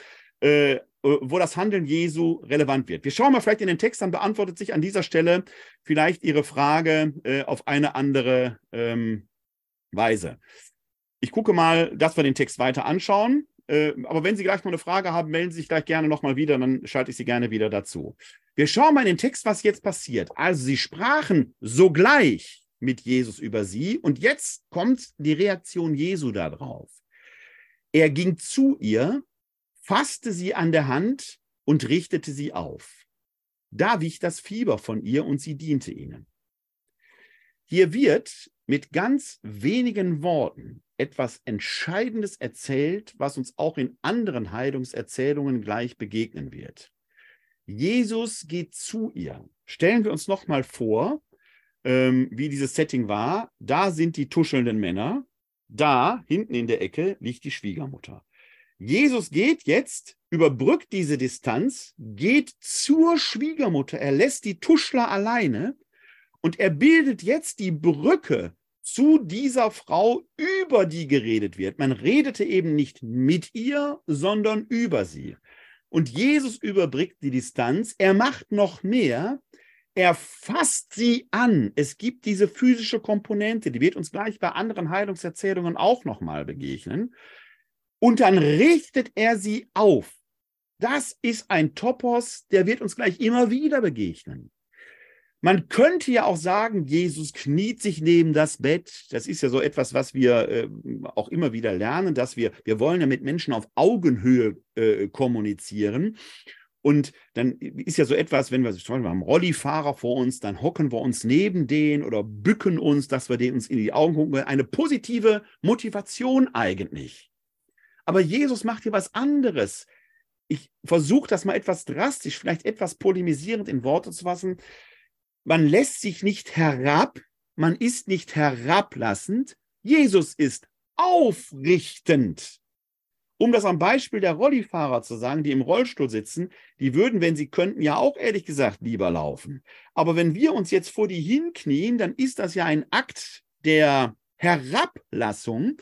äh, wo das Handeln Jesu relevant wird. Wir schauen mal vielleicht in den Text, dann beantwortet sich an dieser Stelle vielleicht Ihre Frage äh, auf eine andere ähm, Weise. Ich gucke mal, dass wir den Text weiter anschauen. Äh, aber wenn Sie gleich noch eine Frage haben, melden Sie sich gleich gerne nochmal wieder, dann schalte ich Sie gerne wieder dazu. Wir schauen mal in den Text, was jetzt passiert. Also sie sprachen sogleich mit Jesus über sie und jetzt kommt die Reaktion Jesu darauf. Er ging zu ihr, fasste sie an der Hand und richtete sie auf. Da wich das Fieber von ihr und sie diente ihnen. Hier wird mit ganz wenigen Worten etwas Entscheidendes erzählt, was uns auch in anderen Heilungserzählungen gleich begegnen wird. Jesus geht zu ihr. Stellen wir uns noch mal vor, ähm, wie dieses Setting war. Da sind die tuschelnden Männer. Da, hinten in der Ecke, liegt die Schwiegermutter. Jesus geht jetzt, überbrückt diese Distanz, geht zur Schwiegermutter. Er lässt die Tuschler alleine und er bildet jetzt die Brücke zu dieser Frau, über die geredet wird. Man redete eben nicht mit ihr, sondern über sie. Und Jesus überbrückt die Distanz. Er macht noch mehr. Er fasst sie an. Es gibt diese physische Komponente, die wird uns gleich bei anderen Heilungserzählungen auch nochmal begegnen. Und dann richtet er sie auf. Das ist ein Topos, der wird uns gleich immer wieder begegnen. Man könnte ja auch sagen, Jesus kniet sich neben das Bett. Das ist ja so etwas, was wir äh, auch immer wieder lernen, dass wir, wir wollen ja mit Menschen auf Augenhöhe äh, kommunizieren. Und dann ist ja so etwas, wenn wir zum Beispiel haben Rollifahrer vor uns, dann hocken wir uns neben den oder bücken uns, dass wir denen uns in die Augen gucken. Eine positive Motivation eigentlich. Aber Jesus macht hier was anderes. Ich versuche das mal etwas drastisch, vielleicht etwas polemisierend in Worte zu fassen man lässt sich nicht herab, man ist nicht herablassend, Jesus ist aufrichtend. Um das am Beispiel der Rollifahrer zu sagen, die im Rollstuhl sitzen, die würden, wenn sie könnten, ja auch ehrlich gesagt lieber laufen. Aber wenn wir uns jetzt vor die hinknien, dann ist das ja ein Akt der Herablassung.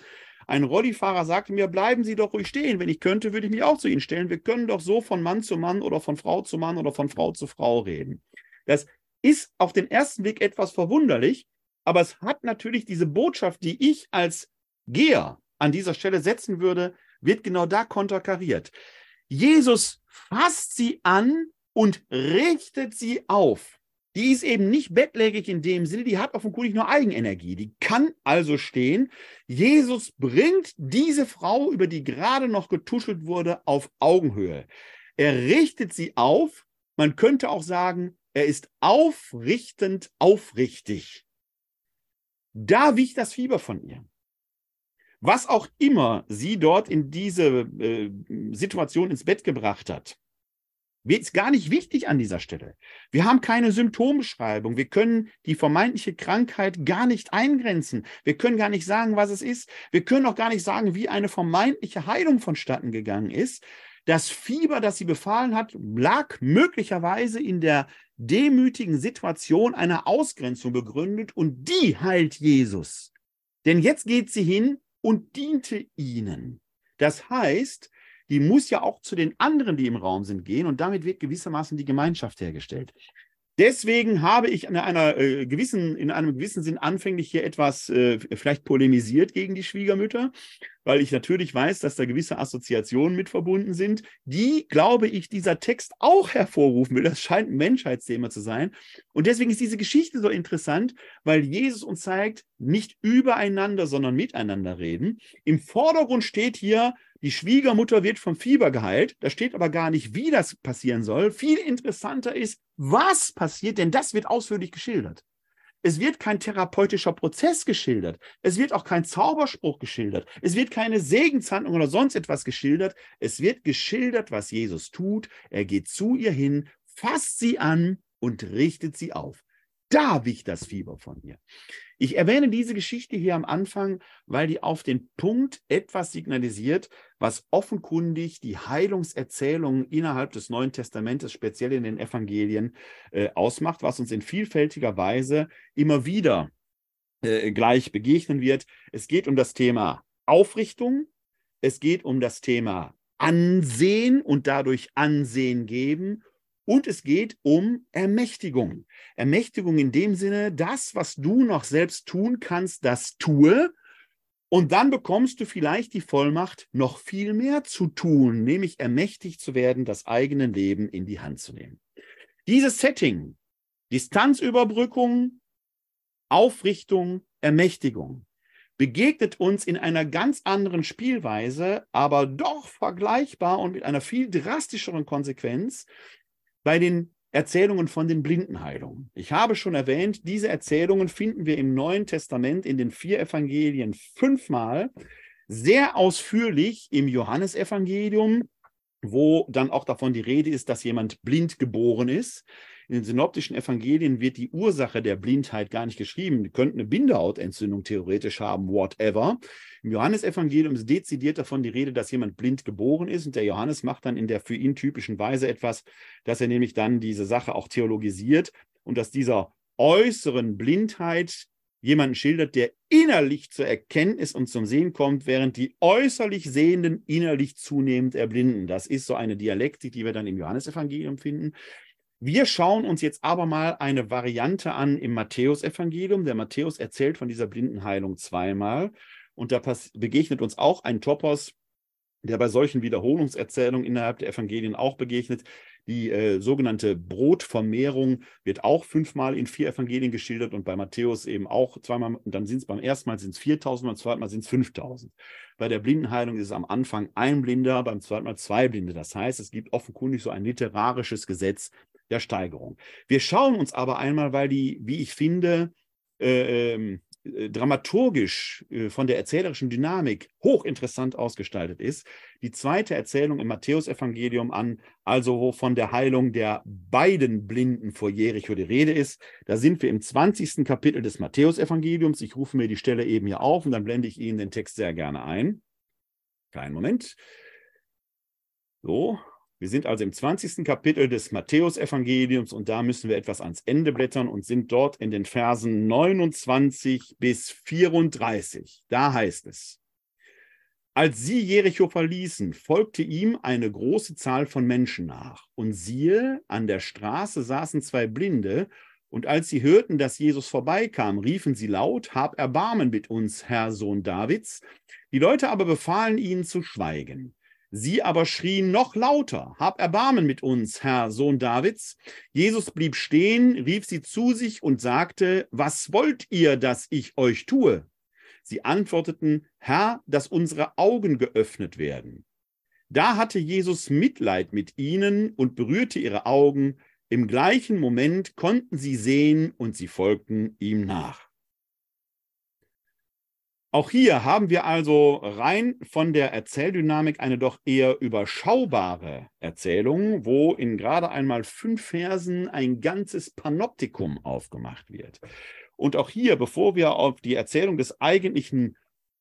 Ein Rollifahrer sagte mir, bleiben Sie doch ruhig stehen. Wenn ich könnte, würde ich mich auch zu Ihnen stellen. Wir können doch so von Mann zu Mann oder von Frau zu Mann oder von Frau zu Frau reden. Das ist auf den ersten Blick etwas verwunderlich, aber es hat natürlich diese Botschaft, die ich als Geher an dieser Stelle setzen würde, wird genau da konterkariert. Jesus fasst sie an und richtet sie auf. Die ist eben nicht bettlägerig in dem Sinne, die hat offenkundig nur Eigenenergie. Die kann also stehen. Jesus bringt diese Frau, über die gerade noch getuschelt wurde, auf Augenhöhe. Er richtet sie auf. Man könnte auch sagen, er ist aufrichtend aufrichtig. Da wich das Fieber von ihr. Was auch immer sie dort in diese äh, Situation ins Bett gebracht hat, ist gar nicht wichtig an dieser Stelle. Wir haben keine Symptombeschreibung. Wir können die vermeintliche Krankheit gar nicht eingrenzen. Wir können gar nicht sagen, was es ist. Wir können auch gar nicht sagen, wie eine vermeintliche Heilung vonstatten gegangen ist. Das Fieber, das sie befallen hat, lag möglicherweise in der demütigen Situation einer Ausgrenzung begründet und die heilt Jesus. Denn jetzt geht sie hin und diente ihnen. Das heißt, die muss ja auch zu den anderen, die im Raum sind, gehen und damit wird gewissermaßen die Gemeinschaft hergestellt. Deswegen habe ich in, einer, äh, gewissen, in einem gewissen Sinn anfänglich hier etwas äh, vielleicht polemisiert gegen die Schwiegermütter, weil ich natürlich weiß, dass da gewisse Assoziationen mit verbunden sind, die, glaube ich, dieser Text auch hervorrufen will. Das scheint ein Menschheitsthema zu sein. Und deswegen ist diese Geschichte so interessant, weil Jesus uns zeigt, nicht übereinander, sondern miteinander reden. Im Vordergrund steht hier die Schwiegermutter wird vom Fieber geheilt. Da steht aber gar nicht, wie das passieren soll. Viel interessanter ist, was passiert, denn das wird ausführlich geschildert. Es wird kein therapeutischer Prozess geschildert. Es wird auch kein Zauberspruch geschildert. Es wird keine Segenshandlung oder sonst etwas geschildert. Es wird geschildert, was Jesus tut. Er geht zu ihr hin, fasst sie an und richtet sie auf. Da wich das Fieber von ihr. Ich erwähne diese Geschichte hier am Anfang, weil die auf den Punkt etwas signalisiert, was offenkundig die Heilungserzählungen innerhalb des Neuen Testamentes, speziell in den Evangelien, äh, ausmacht, was uns in vielfältiger Weise immer wieder äh, gleich begegnen wird. Es geht um das Thema Aufrichtung, es geht um das Thema Ansehen und dadurch Ansehen geben und es geht um Ermächtigung. Ermächtigung in dem Sinne, das, was du noch selbst tun kannst, das tue. Und dann bekommst du vielleicht die Vollmacht, noch viel mehr zu tun, nämlich ermächtigt zu werden, das eigene Leben in die Hand zu nehmen. Dieses Setting, Distanzüberbrückung, Aufrichtung, Ermächtigung, begegnet uns in einer ganz anderen Spielweise, aber doch vergleichbar und mit einer viel drastischeren Konsequenz bei den Erzählungen von den Blindenheilungen. Ich habe schon erwähnt, diese Erzählungen finden wir im Neuen Testament in den vier Evangelien fünfmal, sehr ausführlich im Johannesevangelium, wo dann auch davon die Rede ist, dass jemand blind geboren ist. In den synoptischen Evangelien wird die Ursache der Blindheit gar nicht geschrieben. Die könnten eine Bindehautentzündung theoretisch haben, whatever. Im Johannesevangelium ist dezidiert davon die Rede, dass jemand blind geboren ist. Und der Johannes macht dann in der für ihn typischen Weise etwas, dass er nämlich dann diese Sache auch theologisiert und dass dieser äußeren Blindheit jemanden schildert, der innerlich zur Erkenntnis und zum Sehen kommt, während die äußerlich Sehenden innerlich zunehmend erblinden. Das ist so eine Dialektik, die wir dann im Johannesevangelium finden. Wir schauen uns jetzt aber mal eine Variante an im Matthäusevangelium. Der Matthäus erzählt von dieser Blindenheilung zweimal. Und da begegnet uns auch ein Topos, der bei solchen Wiederholungserzählungen innerhalb der Evangelien auch begegnet. Die äh, sogenannte Brotvermehrung wird auch fünfmal in vier Evangelien geschildert und bei Matthäus eben auch zweimal. Und dann sind es beim ersten Mal sind es 4000, beim zweiten Mal sind es 5000. Bei der Blindenheilung ist es am Anfang ein Blinder, beim zweiten Mal zwei Blinde. Das heißt, es gibt offenkundig so ein literarisches Gesetz, der Steigerung. Wir schauen uns aber einmal, weil die, wie ich finde, äh, ähm, äh, dramaturgisch äh, von der erzählerischen Dynamik hochinteressant ausgestaltet ist, die zweite Erzählung im Matthäusevangelium an, also wo von der Heilung der beiden Blinden vor Jericho die Rede ist. Da sind wir im 20. Kapitel des Matthäusevangeliums. Ich rufe mir die Stelle eben hier auf und dann blende ich Ihnen den Text sehr gerne ein. Kleinen Moment. So, wir sind also im 20. Kapitel des Matthäusevangeliums und da müssen wir etwas ans Ende blättern und sind dort in den Versen 29 bis 34. Da heißt es, als sie Jericho verließen, folgte ihm eine große Zahl von Menschen nach. Und siehe, an der Straße saßen zwei Blinde, und als sie hörten, dass Jesus vorbeikam, riefen sie laut, Hab Erbarmen mit uns, Herr Sohn Davids. Die Leute aber befahlen ihnen zu schweigen. Sie aber schrien noch lauter, Hab Erbarmen mit uns, Herr Sohn Davids. Jesus blieb stehen, rief sie zu sich und sagte, Was wollt ihr, dass ich euch tue? Sie antworteten, Herr, dass unsere Augen geöffnet werden. Da hatte Jesus Mitleid mit ihnen und berührte ihre Augen. Im gleichen Moment konnten sie sehen und sie folgten ihm nach. Auch hier haben wir also rein von der Erzähldynamik eine doch eher überschaubare Erzählung, wo in gerade einmal fünf Versen ein ganzes Panoptikum aufgemacht wird. Und auch hier, bevor wir auf die Erzählung des eigentlichen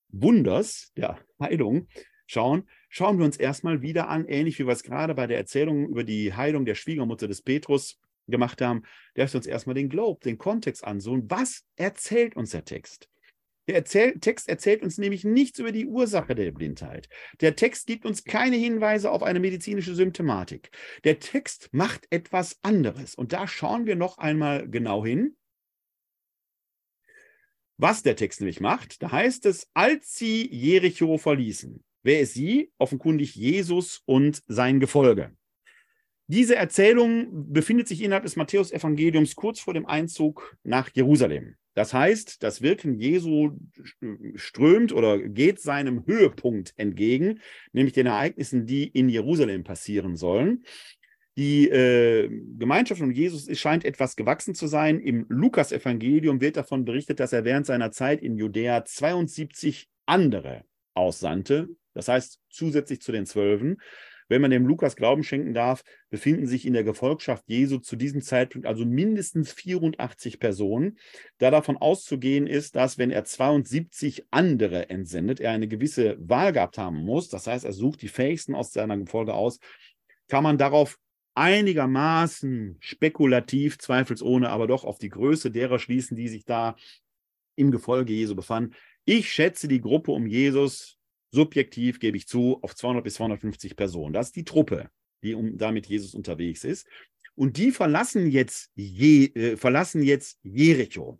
Wunders der Heilung schauen, schauen wir uns erstmal wieder an, ähnlich wie wir es gerade bei der Erzählung über die Heilung der Schwiegermutter des Petrus gemacht haben, der uns erstmal den Globe, den Kontext an. So, was erzählt uns der Text? Der Erzähl Text erzählt uns nämlich nichts über die Ursache der Blindheit. Der Text gibt uns keine Hinweise auf eine medizinische Symptomatik. Der Text macht etwas anderes. Und da schauen wir noch einmal genau hin, was der Text nämlich macht. Da heißt es, als sie Jericho verließen. Wer ist sie? Offenkundig Jesus und sein Gefolge. Diese Erzählung befindet sich innerhalb des Matthäus-Evangeliums kurz vor dem Einzug nach Jerusalem. Das heißt, das Wirken Jesu strömt oder geht seinem Höhepunkt entgegen, nämlich den Ereignissen, die in Jerusalem passieren sollen. Die äh, Gemeinschaft um Jesus scheint etwas gewachsen zu sein. Im Lukas-Evangelium wird davon berichtet, dass er während seiner Zeit in Judäa 72 andere aussandte, das heißt zusätzlich zu den Zwölfen. Wenn man dem Lukas Glauben schenken darf, befinden sich in der Gefolgschaft Jesu zu diesem Zeitpunkt also mindestens 84 Personen. Da davon auszugehen ist, dass, wenn er 72 andere entsendet, er eine gewisse Wahl gehabt haben muss. Das heißt, er sucht die Fähigsten aus seiner Gefolge aus. Kann man darauf einigermaßen spekulativ, zweifelsohne, aber doch auf die Größe derer schließen, die sich da im Gefolge Jesu befanden. Ich schätze die Gruppe um Jesus, subjektiv gebe ich zu, auf 200 bis 250 Personen. Das ist die Truppe, die um, da Jesus unterwegs ist. Und die verlassen jetzt, Je, äh, verlassen jetzt Jericho.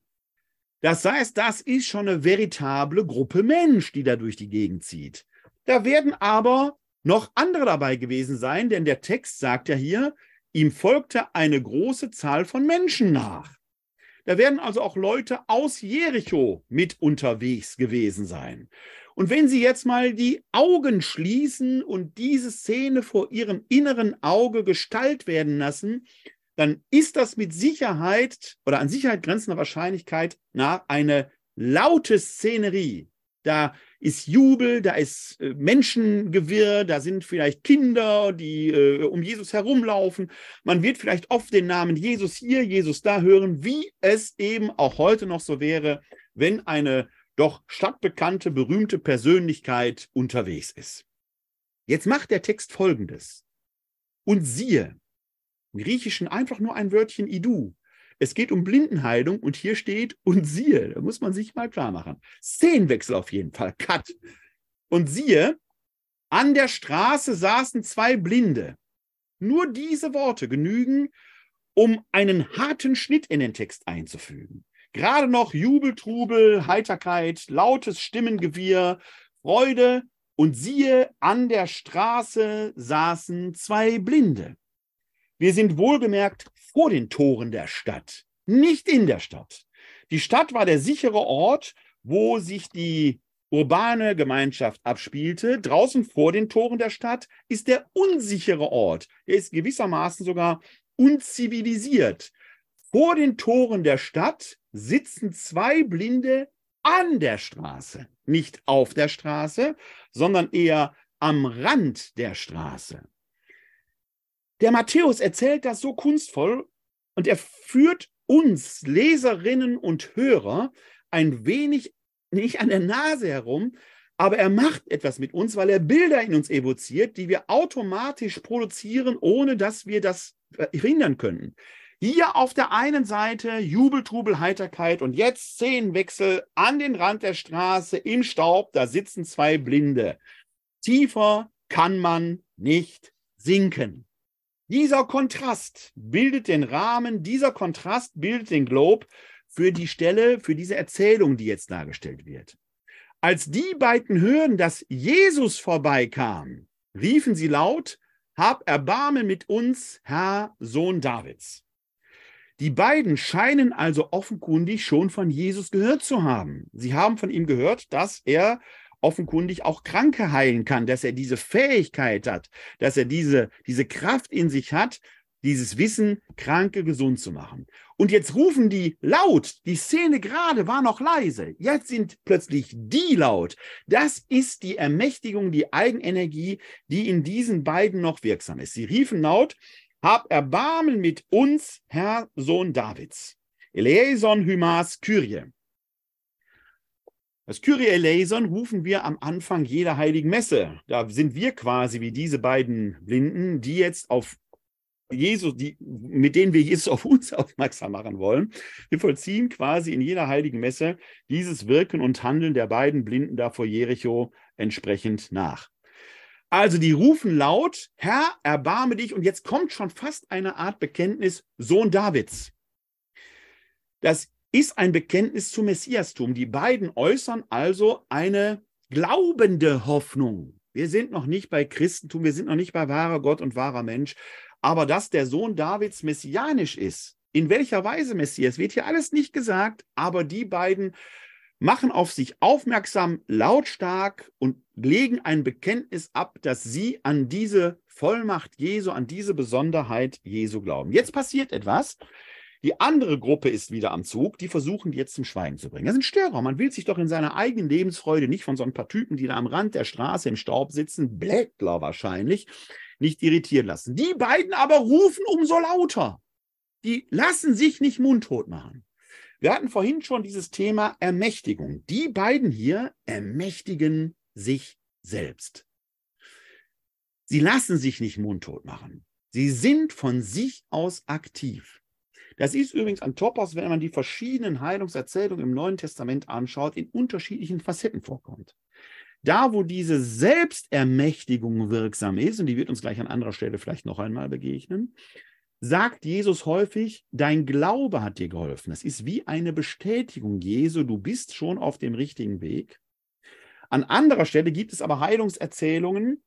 Das heißt, das ist schon eine veritable Gruppe Mensch, die da durch die Gegend zieht. Da werden aber noch andere dabei gewesen sein, denn der Text sagt ja hier, ihm folgte eine große Zahl von Menschen nach. Da werden also auch Leute aus Jericho mit unterwegs gewesen sein. Und wenn Sie jetzt mal die Augen schließen und diese Szene vor Ihrem inneren Auge Gestalt werden lassen, dann ist das mit Sicherheit oder an Sicherheit grenzender Wahrscheinlichkeit nach eine laute Szenerie. Da ist Jubel, da ist äh, Menschengewirr, da sind vielleicht Kinder, die äh, um Jesus herumlaufen. Man wird vielleicht oft den Namen Jesus hier, Jesus da hören, wie es eben auch heute noch so wäre, wenn eine doch stadtbekannte, berühmte Persönlichkeit unterwegs ist. Jetzt macht der Text Folgendes. Und siehe, im Griechischen einfach nur ein Wörtchen Idu. Es geht um Blindenheilung und hier steht und siehe, da muss man sich mal klar machen. Szenenwechsel auf jeden Fall, Cut. Und siehe, an der Straße saßen zwei Blinde. Nur diese Worte genügen, um einen harten Schnitt in den Text einzufügen. Gerade noch Jubel, Trubel, Heiterkeit, lautes Stimmengewirr, Freude und siehe, an der Straße saßen zwei Blinde. Wir sind wohlgemerkt vor den Toren der Stadt, nicht in der Stadt. Die Stadt war der sichere Ort, wo sich die urbane Gemeinschaft abspielte. Draußen vor den Toren der Stadt ist der unsichere Ort. Er ist gewissermaßen sogar unzivilisiert. Vor den Toren der Stadt sitzen zwei Blinde an der Straße, nicht auf der Straße, sondern eher am Rand der Straße. Der Matthäus erzählt das so kunstvoll und er führt uns Leserinnen und Hörer ein wenig nicht an der Nase herum, aber er macht etwas mit uns, weil er Bilder in uns evoziert, die wir automatisch produzieren, ohne dass wir das verhindern können. Hier auf der einen Seite Jubel, Trubel, Heiterkeit und jetzt Szenenwechsel an den Rand der Straße im Staub, da sitzen zwei Blinde. Tiefer kann man nicht sinken. Dieser Kontrast bildet den Rahmen, dieser Kontrast bildet den Globe für die Stelle, für diese Erzählung, die jetzt dargestellt wird. Als die beiden hören, dass Jesus vorbeikam, riefen sie laut, Hab Erbarmen mit uns, Herr Sohn Davids. Die beiden scheinen also offenkundig schon von Jesus gehört zu haben. Sie haben von ihm gehört, dass er offenkundig auch Kranke heilen kann, dass er diese Fähigkeit hat, dass er diese, diese Kraft in sich hat, dieses Wissen, Kranke gesund zu machen. Und jetzt rufen die laut, die Szene gerade war noch leise, jetzt sind plötzlich die laut. Das ist die Ermächtigung, die Eigenenergie, die in diesen beiden noch wirksam ist. Sie riefen laut, hab Erbarmen mit uns, Herr Sohn Davids. Eleison Hymas Kyrie. Das Kyrie eleison rufen wir am Anfang jeder heiligen Messe. Da sind wir quasi wie diese beiden Blinden, die jetzt auf Jesus, die, mit denen wir Jesus auf uns aufmerksam machen wollen. Wir vollziehen quasi in jeder heiligen Messe dieses Wirken und Handeln der beiden Blinden da vor Jericho entsprechend nach. Also die rufen laut, Herr, erbarme dich. Und jetzt kommt schon fast eine Art Bekenntnis, Sohn Davids. Das ist ein Bekenntnis zum Messiastum. Die beiden äußern also eine glaubende Hoffnung. Wir sind noch nicht bei Christentum, wir sind noch nicht bei wahrer Gott und wahrer Mensch, aber dass der Sohn Davids messianisch ist, in welcher Weise Messias, wird hier alles nicht gesagt, aber die beiden machen auf sich aufmerksam lautstark und legen ein Bekenntnis ab, dass sie an diese Vollmacht Jesu, an diese Besonderheit Jesu glauben. Jetzt passiert etwas. Die andere Gruppe ist wieder am Zug, die versuchen die jetzt zum Schweigen zu bringen. Das sind Störer. Man will sich doch in seiner eigenen Lebensfreude nicht von so ein paar Typen, die da am Rand der Straße im Staub sitzen, Blättler wahrscheinlich, nicht irritieren lassen. Die beiden aber rufen umso lauter. Die lassen sich nicht mundtot machen. Wir hatten vorhin schon dieses Thema Ermächtigung. Die beiden hier ermächtigen sich selbst. Sie lassen sich nicht mundtot machen. Sie sind von sich aus aktiv. Das ist übrigens an Topos, wenn man die verschiedenen Heilungserzählungen im Neuen Testament anschaut, in unterschiedlichen Facetten vorkommt. Da, wo diese Selbstermächtigung wirksam ist, und die wird uns gleich an anderer Stelle vielleicht noch einmal begegnen, sagt Jesus häufig, dein Glaube hat dir geholfen. Das ist wie eine Bestätigung Jesu, du bist schon auf dem richtigen Weg. An anderer Stelle gibt es aber Heilungserzählungen,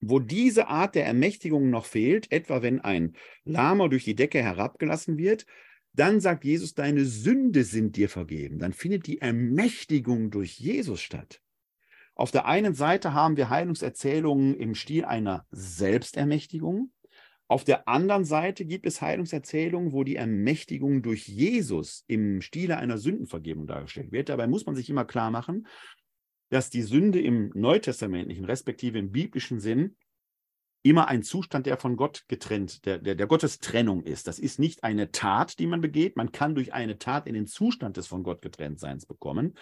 wo diese Art der Ermächtigung noch fehlt, etwa wenn ein Lama durch die Decke herabgelassen wird, dann sagt Jesus, deine Sünde sind dir vergeben. Dann findet die Ermächtigung durch Jesus statt. Auf der einen Seite haben wir Heilungserzählungen im Stil einer Selbstermächtigung. Auf der anderen Seite gibt es Heilungserzählungen, wo die Ermächtigung durch Jesus im Stile einer Sündenvergebung dargestellt wird. Dabei muss man sich immer klar machen, dass die Sünde im neutestamentlichen, respektive im biblischen Sinn, immer ein Zustand, der von Gott getrennt, der, der, der Gottestrennung ist. Das ist nicht eine Tat, die man begeht. Man kann durch eine Tat in den Zustand des von Gott getrenntseins bekommen,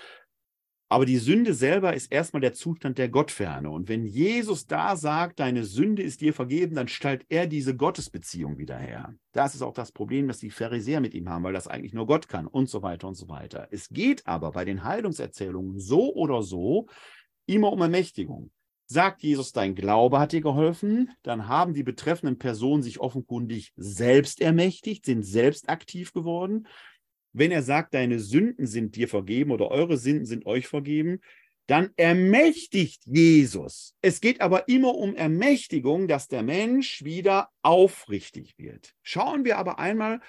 aber die Sünde selber ist erstmal der Zustand der Gottferne. Und wenn Jesus da sagt, deine Sünde ist dir vergeben, dann stellt er diese Gottesbeziehung wieder her. Das ist auch das Problem, das die Pharisäer mit ihm haben, weil das eigentlich nur Gott kann und so weiter und so weiter. Es geht aber bei den Heilungserzählungen so oder so immer um Ermächtigung. Sagt Jesus, dein Glaube hat dir geholfen, dann haben die betreffenden Personen sich offenkundig selbst ermächtigt, sind selbst aktiv geworden wenn er sagt, deine Sünden sind dir vergeben oder eure Sünden sind euch vergeben, dann ermächtigt Jesus. Es geht aber immer um Ermächtigung, dass der Mensch wieder aufrichtig wird. Schauen wir aber einmal,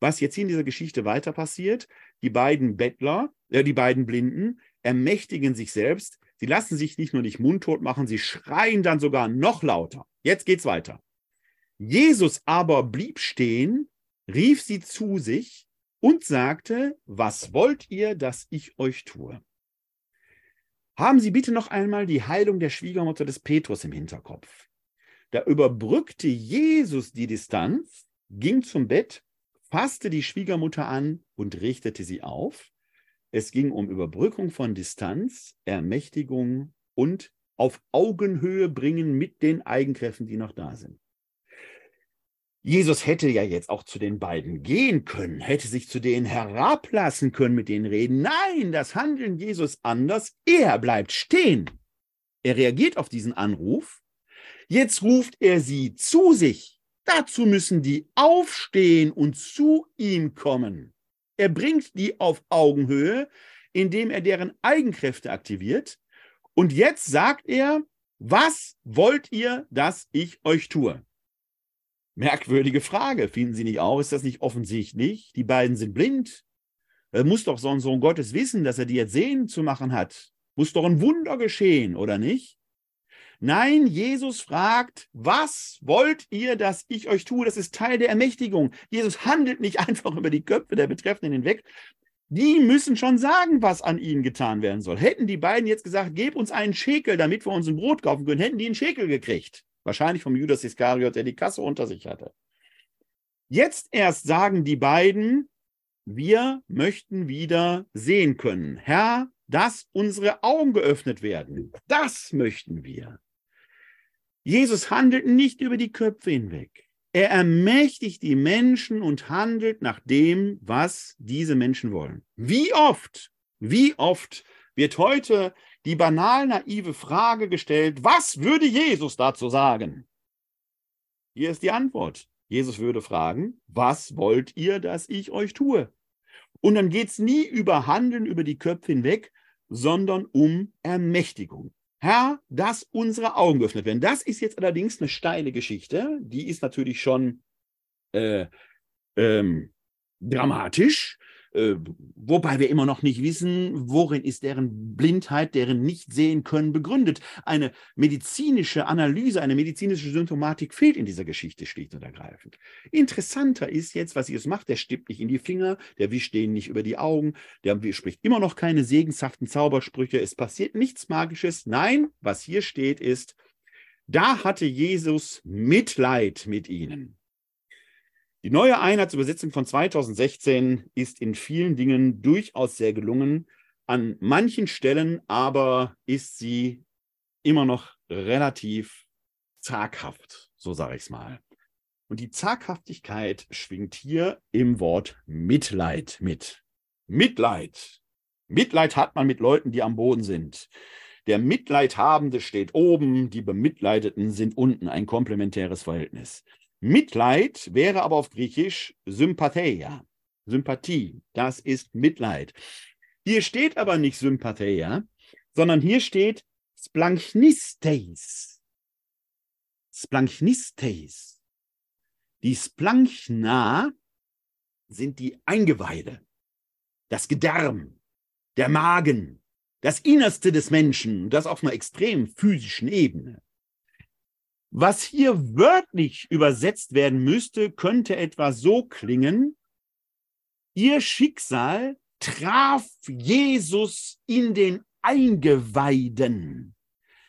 was jetzt hier in dieser Geschichte weiter passiert. Die beiden Bettler, äh, die beiden Blinden ermächtigen sich selbst. Sie lassen sich nicht nur nicht mundtot machen, sie schreien dann sogar noch lauter. Jetzt geht's weiter. Jesus aber blieb stehen, rief sie zu sich und sagte, was wollt ihr, dass ich euch tue? Haben Sie bitte noch einmal die Heilung der Schwiegermutter des Petrus im Hinterkopf. Da überbrückte Jesus die Distanz, ging zum Bett, fasste die Schwiegermutter an und richtete sie auf. Es ging um Überbrückung von Distanz, Ermächtigung und auf Augenhöhe bringen mit den Eigenkräften, die noch da sind. Jesus hätte ja jetzt auch zu den beiden gehen können, hätte sich zu denen herablassen können, mit denen reden. Nein, das Handeln Jesus anders. Er bleibt stehen. Er reagiert auf diesen Anruf. Jetzt ruft er sie zu sich. Dazu müssen die aufstehen und zu ihm kommen. Er bringt die auf Augenhöhe, indem er deren Eigenkräfte aktiviert. Und jetzt sagt er, was wollt ihr, dass ich euch tue? Merkwürdige Frage, finden Sie nicht auch? Ist das nicht offensichtlich? Die beiden sind blind. Er muss doch so ein Sohn Gottes wissen, dass er die jetzt sehen zu machen hat. Muss doch ein Wunder geschehen, oder nicht? Nein, Jesus fragt, was wollt ihr, dass ich euch tue? Das ist Teil der Ermächtigung. Jesus handelt nicht einfach über die Köpfe der Betreffenden hinweg. Die müssen schon sagen, was an ihnen getan werden soll. Hätten die beiden jetzt gesagt, gib uns einen Schekel, damit wir uns ein Brot kaufen können, hätten die einen Schekel gekriegt. Wahrscheinlich vom Judas Iskariot, der die Kasse unter sich hatte. Jetzt erst sagen die beiden, wir möchten wieder sehen können. Herr, dass unsere Augen geöffnet werden. Das möchten wir. Jesus handelt nicht über die Köpfe hinweg. Er ermächtigt die Menschen und handelt nach dem, was diese Menschen wollen. Wie oft, wie oft wird heute die banal naive Frage gestellt, was würde Jesus dazu sagen? Hier ist die Antwort. Jesus würde fragen, was wollt ihr, dass ich euch tue? Und dann geht es nie über Handeln über die Köpfe hinweg, sondern um Ermächtigung. Herr, dass unsere Augen geöffnet werden. Das ist jetzt allerdings eine steile Geschichte. Die ist natürlich schon äh, ähm, dramatisch. Äh, wobei wir immer noch nicht wissen, worin ist deren Blindheit, deren Nichtsehen können begründet. Eine medizinische Analyse, eine medizinische Symptomatik fehlt in dieser Geschichte schlicht und ergreifend. Interessanter ist jetzt, was Jesus macht. Der stippt nicht in die Finger, der wischt denen nicht über die Augen, der spricht immer noch keine segenshaften Zaubersprüche. Es passiert nichts Magisches. Nein, was hier steht ist, da hatte Jesus Mitleid mit ihnen. Die neue Einheitsübersetzung von 2016 ist in vielen Dingen durchaus sehr gelungen. An manchen Stellen aber ist sie immer noch relativ zaghaft, so sage ich es mal. Und die Zaghaftigkeit schwingt hier im Wort Mitleid mit. Mitleid. Mitleid hat man mit Leuten, die am Boden sind. Der Mitleidhabende steht oben, die Bemitleideten sind unten, ein komplementäres Verhältnis. Mitleid wäre aber auf Griechisch Sympatheia, Sympathie, das ist Mitleid. Hier steht aber nicht Sympatheia, sondern hier steht Splanchnisteis. Splanchnisteis. Die Splanchna sind die Eingeweide, das Gedärm, der Magen, das Innerste des Menschen, das auf einer extrem physischen Ebene. Was hier wörtlich übersetzt werden müsste, könnte etwa so klingen, ihr Schicksal traf Jesus in den Eingeweiden.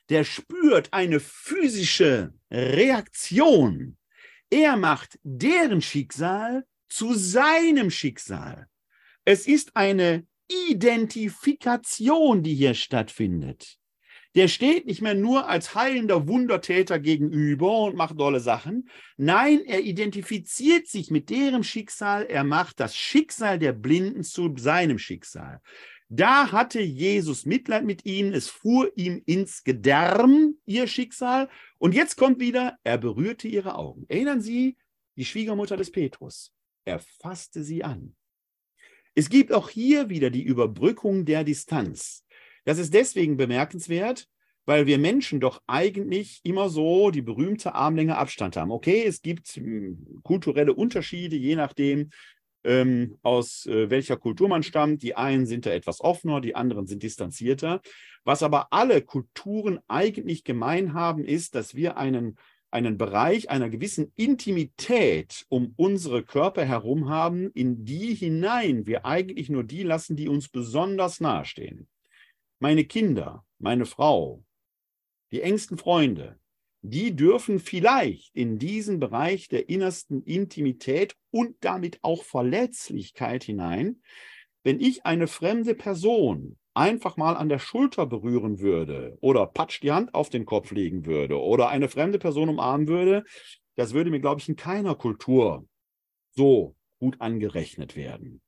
Der spürt eine physische Reaktion. Er macht deren Schicksal zu seinem Schicksal. Es ist eine Identifikation, die hier stattfindet. Der steht nicht mehr nur als heilender Wundertäter gegenüber und macht dolle Sachen. Nein, er identifiziert sich mit deren Schicksal. Er macht das Schicksal der Blinden zu seinem Schicksal. Da hatte Jesus Mitleid mit ihnen. Es fuhr ihm ins Gedärm, ihr Schicksal. Und jetzt kommt wieder, er berührte ihre Augen. Erinnern Sie, die Schwiegermutter des Petrus. Er fasste sie an. Es gibt auch hier wieder die Überbrückung der Distanz. Das ist deswegen bemerkenswert, weil wir Menschen doch eigentlich immer so die berühmte Armlänge Abstand haben. Okay, es gibt hm, kulturelle Unterschiede, je nachdem, ähm, aus äh, welcher Kultur man stammt. Die einen sind da etwas offener, die anderen sind distanzierter. Was aber alle Kulturen eigentlich gemein haben, ist, dass wir einen einen Bereich einer gewissen Intimität um unsere Körper herum haben, in die hinein wir eigentlich nur die lassen, die uns besonders nahestehen. Meine Kinder, meine Frau, die engsten Freunde, die dürfen vielleicht in diesen Bereich der innersten Intimität und damit auch Verletzlichkeit hinein, wenn ich eine fremde Person einfach mal an der Schulter berühren würde oder patsch die Hand auf den Kopf legen würde oder eine fremde Person umarmen würde, das würde mir, glaube ich, in keiner Kultur so gut angerechnet werden.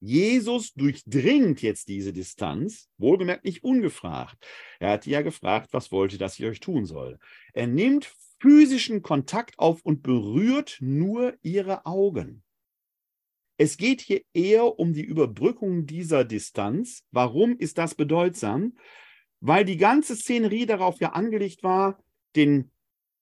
Jesus durchdringt jetzt diese Distanz, wohlgemerkt nicht ungefragt. Er hat ja gefragt, was wollt ihr, dass ich euch tun soll. Er nimmt physischen Kontakt auf und berührt nur ihre Augen. Es geht hier eher um die Überbrückung dieser Distanz. Warum ist das bedeutsam? Weil die ganze Szenerie darauf ja angelegt war, den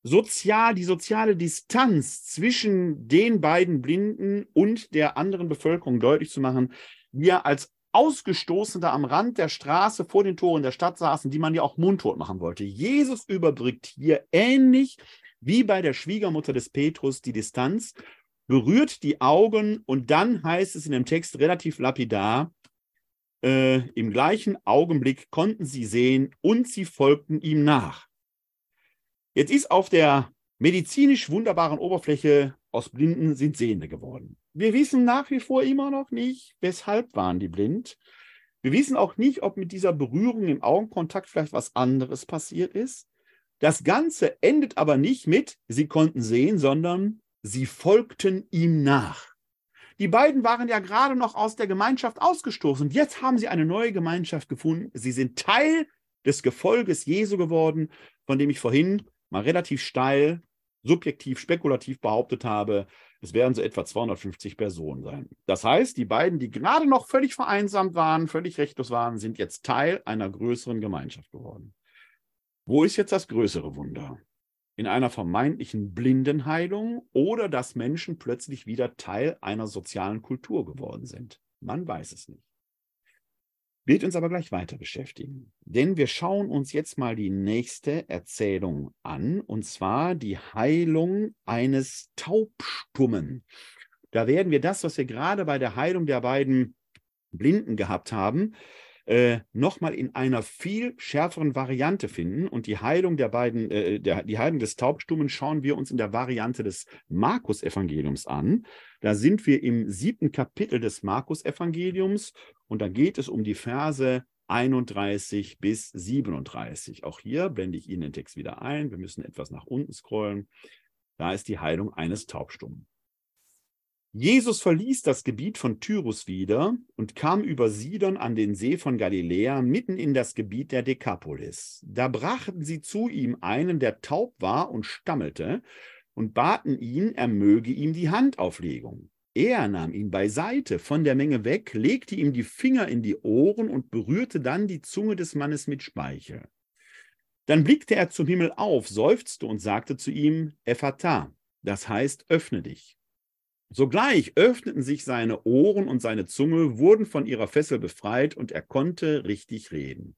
sozial, die soziale Distanz zwischen den beiden Blinden und der anderen Bevölkerung deutlich zu machen, wir als Ausgestoßene am Rand der Straße vor den Toren der Stadt saßen, die man ja auch mundtot machen wollte. Jesus überbrückt hier ähnlich wie bei der Schwiegermutter des Petrus die Distanz berührt die Augen und dann heißt es in dem Text relativ lapidar, äh, im gleichen Augenblick konnten sie sehen und sie folgten ihm nach. Jetzt ist auf der medizinisch wunderbaren Oberfläche aus Blinden sind Sehende geworden. Wir wissen nach wie vor immer noch nicht, weshalb waren die blind. Wir wissen auch nicht, ob mit dieser Berührung im Augenkontakt vielleicht was anderes passiert ist. Das Ganze endet aber nicht mit, sie konnten sehen, sondern Sie folgten ihm nach. Die beiden waren ja gerade noch aus der Gemeinschaft ausgestoßen. Jetzt haben sie eine neue Gemeinschaft gefunden. Sie sind Teil des Gefolges Jesu geworden, von dem ich vorhin mal relativ steil, subjektiv, spekulativ behauptet habe, es werden so etwa 250 Personen sein. Das heißt, die beiden, die gerade noch völlig vereinsamt waren, völlig rechtlos waren, sind jetzt Teil einer größeren Gemeinschaft geworden. Wo ist jetzt das größere Wunder? in einer vermeintlichen Blindenheilung oder dass Menschen plötzlich wieder Teil einer sozialen Kultur geworden sind. Man weiß es nicht. Wird uns aber gleich weiter beschäftigen. Denn wir schauen uns jetzt mal die nächste Erzählung an, und zwar die Heilung eines Taubstummen. Da werden wir das, was wir gerade bei der Heilung der beiden Blinden gehabt haben, äh, nochmal in einer viel schärferen Variante finden. Und die Heilung der beiden, äh, der, die Heilung des Taubstummen schauen wir uns in der Variante des Markus-Evangeliums an. Da sind wir im siebten Kapitel des Markus-Evangeliums und da geht es um die Verse 31 bis 37. Auch hier blende ich Ihnen den Text wieder ein. Wir müssen etwas nach unten scrollen. Da ist die Heilung eines Taubstummen. Jesus verließ das Gebiet von Tyrus wieder und kam über Sidon an den See von Galiläa mitten in das Gebiet der Dekapolis. Da brachten sie zu ihm einen, der taub war und stammelte, und baten ihn, er möge ihm die Handauflegung. Er nahm ihn beiseite von der Menge weg, legte ihm die Finger in die Ohren und berührte dann die Zunge des Mannes mit Speichel. Dann blickte er zum Himmel auf, seufzte und sagte zu ihm, Ephata, das heißt, öffne dich. Sogleich öffneten sich seine Ohren und seine Zunge, wurden von ihrer Fessel befreit und er konnte richtig reden.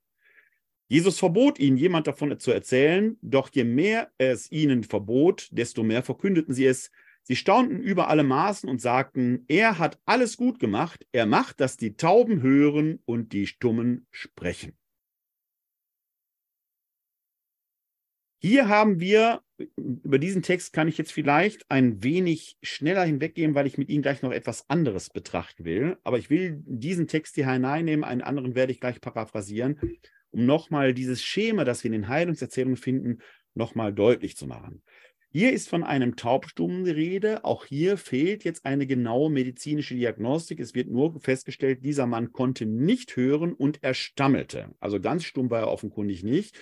Jesus verbot ihnen, jemand davon zu erzählen, doch je mehr es ihnen verbot, desto mehr verkündeten sie es. Sie staunten über alle Maßen und sagten, er hat alles gut gemacht, er macht, dass die Tauben hören und die Stummen sprechen. Hier haben wir, über diesen Text kann ich jetzt vielleicht ein wenig schneller hinweggehen, weil ich mit Ihnen gleich noch etwas anderes betrachten will. Aber ich will diesen Text hier hineinnehmen, einen anderen werde ich gleich paraphrasieren, um nochmal dieses Schema, das wir in den Heilungserzählungen finden, nochmal deutlich zu machen. Hier ist von einem Taubstummen die Rede. Auch hier fehlt jetzt eine genaue medizinische Diagnostik. Es wird nur festgestellt, dieser Mann konnte nicht hören und er stammelte. Also ganz stumm war er offenkundig nicht.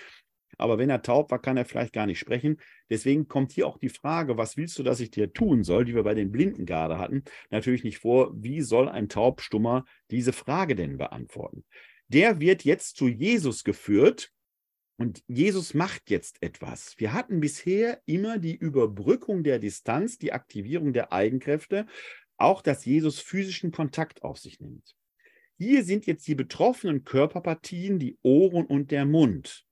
Aber wenn er taub war, kann er vielleicht gar nicht sprechen. Deswegen kommt hier auch die Frage, was willst du, dass ich dir tun soll, die wir bei den Blinden gerade hatten, natürlich nicht vor. Wie soll ein Taubstummer diese Frage denn beantworten? Der wird jetzt zu Jesus geführt und Jesus macht jetzt etwas. Wir hatten bisher immer die Überbrückung der Distanz, die Aktivierung der Eigenkräfte, auch dass Jesus physischen Kontakt auf sich nimmt. Hier sind jetzt die betroffenen Körperpartien, die Ohren und der Mund.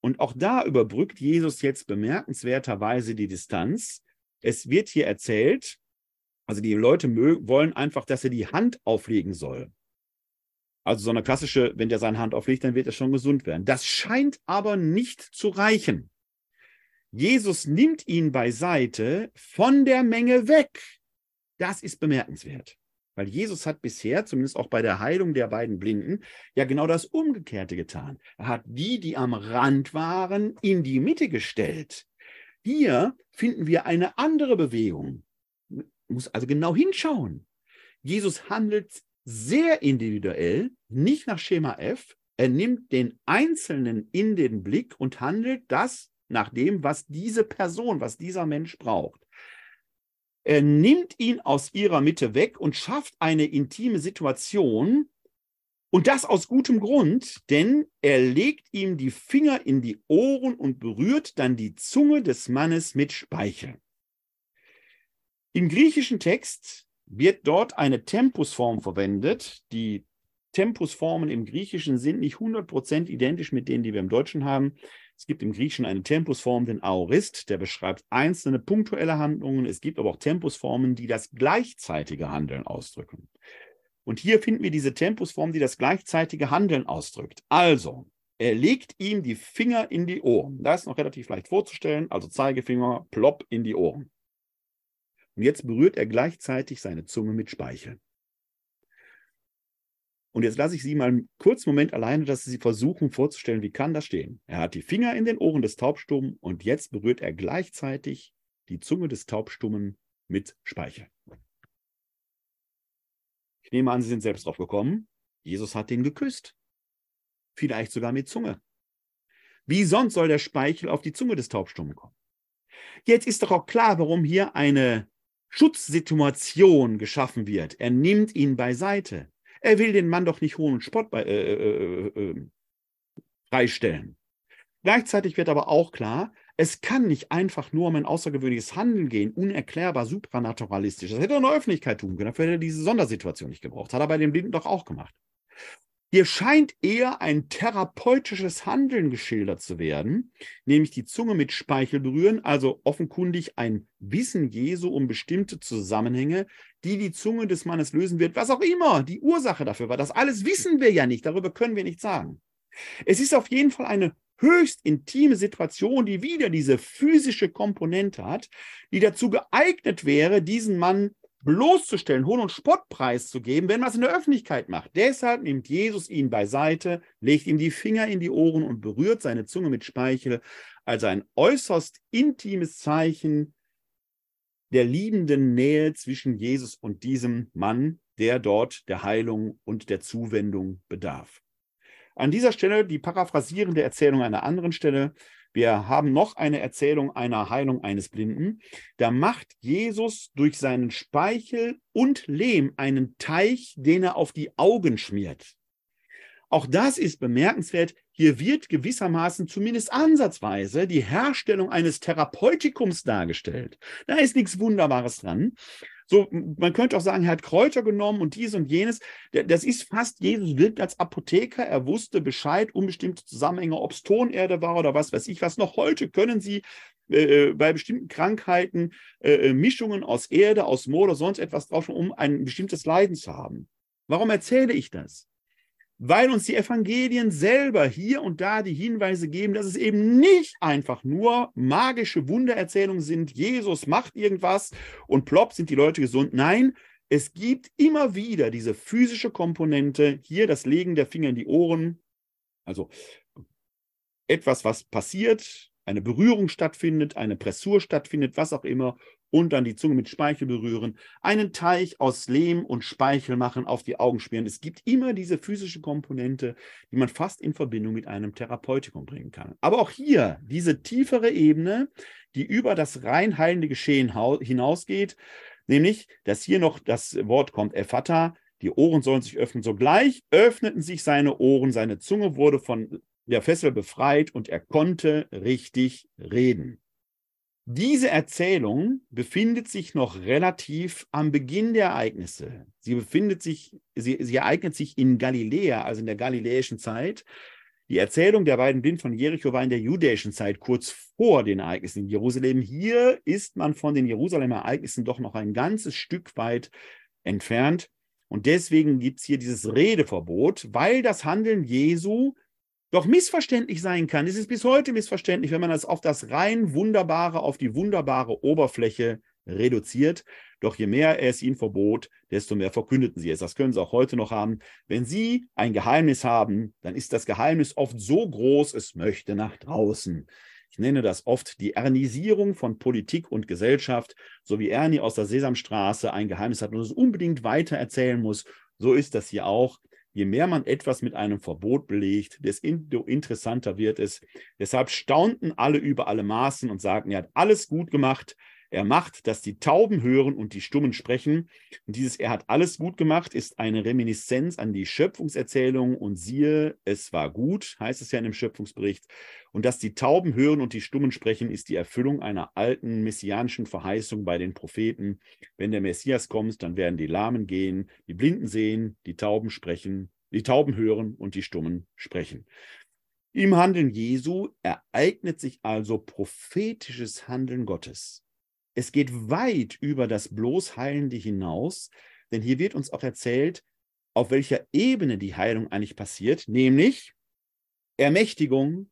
Und auch da überbrückt Jesus jetzt bemerkenswerterweise die Distanz. Es wird hier erzählt, also die Leute wollen einfach, dass er die Hand auflegen soll. Also so eine klassische, wenn der seine Hand auflegt, dann wird er schon gesund werden. Das scheint aber nicht zu reichen. Jesus nimmt ihn beiseite von der Menge weg. Das ist bemerkenswert. Weil Jesus hat bisher, zumindest auch bei der Heilung der beiden Blinden, ja genau das Umgekehrte getan. Er hat die, die am Rand waren, in die Mitte gestellt. Hier finden wir eine andere Bewegung. Man muss also genau hinschauen. Jesus handelt sehr individuell, nicht nach Schema F. Er nimmt den Einzelnen in den Blick und handelt das nach dem, was diese Person, was dieser Mensch braucht. Er nimmt ihn aus ihrer Mitte weg und schafft eine intime Situation. Und das aus gutem Grund, denn er legt ihm die Finger in die Ohren und berührt dann die Zunge des Mannes mit Speichel. Im griechischen Text wird dort eine Tempusform verwendet. Die Tempusformen im Griechischen sind nicht 100% identisch mit denen, die wir im Deutschen haben. Es gibt im Griechischen eine Tempusform, den Aorist, der beschreibt einzelne punktuelle Handlungen. Es gibt aber auch Tempusformen, die das gleichzeitige Handeln ausdrücken. Und hier finden wir diese Tempusform, die das gleichzeitige Handeln ausdrückt. Also, er legt ihm die Finger in die Ohren. Das ist noch relativ leicht vorzustellen. Also Zeigefinger, plopp in die Ohren. Und jetzt berührt er gleichzeitig seine Zunge mit Speichel. Und jetzt lasse ich Sie mal einen kurzen Moment alleine, dass Sie versuchen vorzustellen, wie kann das stehen. Er hat die Finger in den Ohren des Taubstummen und jetzt berührt er gleichzeitig die Zunge des Taubstummen mit Speichel. Ich nehme an, Sie sind selbst drauf gekommen. Jesus hat den geküsst. Vielleicht sogar mit Zunge. Wie sonst soll der Speichel auf die Zunge des Taubstummen kommen? Jetzt ist doch auch klar, warum hier eine Schutzsituation geschaffen wird. Er nimmt ihn beiseite. Er will den Mann doch nicht hohen Spott bei, äh, äh, äh, äh, freistellen. Gleichzeitig wird aber auch klar, es kann nicht einfach nur um ein außergewöhnliches Handeln gehen, unerklärbar supranaturalistisch. Das hätte er in der Öffentlichkeit tun können, dafür hätte er diese Sondersituation nicht gebraucht. Hat er bei den Blinden doch auch gemacht. Hier scheint eher ein therapeutisches Handeln geschildert zu werden, nämlich die Zunge mit Speichel berühren, also offenkundig ein Wissen Jesu um bestimmte Zusammenhänge, die die Zunge des Mannes lösen wird, was auch immer die Ursache dafür war. Das alles wissen wir ja nicht, darüber können wir nicht sagen. Es ist auf jeden Fall eine höchst intime Situation, die wieder diese physische Komponente hat, die dazu geeignet wäre, diesen Mann bloßzustellen, Hohn- und Spottpreis zu geben, wenn man es in der Öffentlichkeit macht. Deshalb nimmt Jesus ihn beiseite, legt ihm die Finger in die Ohren und berührt seine Zunge mit Speichel, also ein äußerst intimes Zeichen der liebenden Nähe zwischen Jesus und diesem Mann, der dort der Heilung und der Zuwendung bedarf. An dieser Stelle die paraphrasierende Erzählung einer anderen Stelle. Wir haben noch eine Erzählung einer Heilung eines Blinden. Da macht Jesus durch seinen Speichel und Lehm einen Teich, den er auf die Augen schmiert. Auch das ist bemerkenswert. Hier wird gewissermaßen zumindest ansatzweise die Herstellung eines Therapeutikum dargestellt. Da ist nichts Wunderbares dran. So, man könnte auch sagen, er hat Kräuter genommen und dies und jenes. Das ist fast, Jesus wirkt als Apotheker. Er wusste Bescheid um bestimmte Zusammenhänge, ob es Tonerde war oder was weiß ich was. Noch heute können Sie äh, bei bestimmten Krankheiten äh, äh Mischungen aus Erde, aus Moor oder sonst etwas drauf, um ein bestimmtes Leiden zu haben. Warum erzähle ich das? Weil uns die Evangelien selber hier und da die Hinweise geben, dass es eben nicht einfach nur magische Wundererzählungen sind, Jesus macht irgendwas und plopp sind die Leute gesund. Nein, es gibt immer wieder diese physische Komponente, hier das Legen der Finger in die Ohren, also etwas, was passiert, eine Berührung stattfindet, eine Pressur stattfindet, was auch immer, und dann die Zunge mit Speichel berühren, einen Teich aus Lehm und Speichel machen, auf die Augen schmieren. Es gibt immer diese physische Komponente, die man fast in Verbindung mit einem Therapeutikum bringen kann. Aber auch hier diese tiefere Ebene, die über das rein heilende Geschehen hinausgeht, nämlich, dass hier noch das Wort kommt, Ephata, die Ohren sollen sich öffnen. Sogleich öffneten sich seine Ohren, seine Zunge wurde von der Fessel befreit und er konnte richtig reden. Diese Erzählung befindet sich noch relativ am Beginn der Ereignisse. Sie befindet sich, sie, sie ereignet sich in Galiläa, also in der galiläischen Zeit. Die Erzählung der beiden Blinden von Jericho war in der jüdischen Zeit, kurz vor den Ereignissen in Jerusalem. Hier ist man von den Jerusalemer Ereignissen doch noch ein ganzes Stück weit entfernt. Und deswegen gibt es hier dieses Redeverbot, weil das Handeln Jesu doch missverständlich sein kann. Es ist bis heute missverständlich, wenn man das auf das rein Wunderbare, auf die wunderbare Oberfläche reduziert. Doch je mehr es ihnen verbot, desto mehr verkündeten sie es. Das können sie auch heute noch haben. Wenn sie ein Geheimnis haben, dann ist das Geheimnis oft so groß, es möchte nach draußen. Ich nenne das oft die Ernisierung von Politik und Gesellschaft. So wie Ernie aus der Sesamstraße ein Geheimnis hat und es unbedingt weiter erzählen muss, so ist das hier auch je mehr man etwas mit einem Verbot belegt, desto interessanter wird es. Deshalb staunten alle über alle Maßen und sagten, er hat alles gut gemacht. Er macht, dass die Tauben hören und die Stummen sprechen. Und dieses Er hat alles gut gemacht ist eine Reminiszenz an die Schöpfungserzählung. Und siehe, es war gut, heißt es ja in dem Schöpfungsbericht. Und dass die Tauben hören und die Stummen sprechen, ist die Erfüllung einer alten messianischen Verheißung bei den Propheten. Wenn der Messias kommt, dann werden die Lahmen gehen, die Blinden sehen, die Tauben sprechen, die Tauben hören und die Stummen sprechen. Im Handeln Jesu ereignet sich also prophetisches Handeln Gottes. Es geht weit über das bloß Heilende hinaus, denn hier wird uns auch erzählt, auf welcher Ebene die Heilung eigentlich passiert, nämlich Ermächtigung,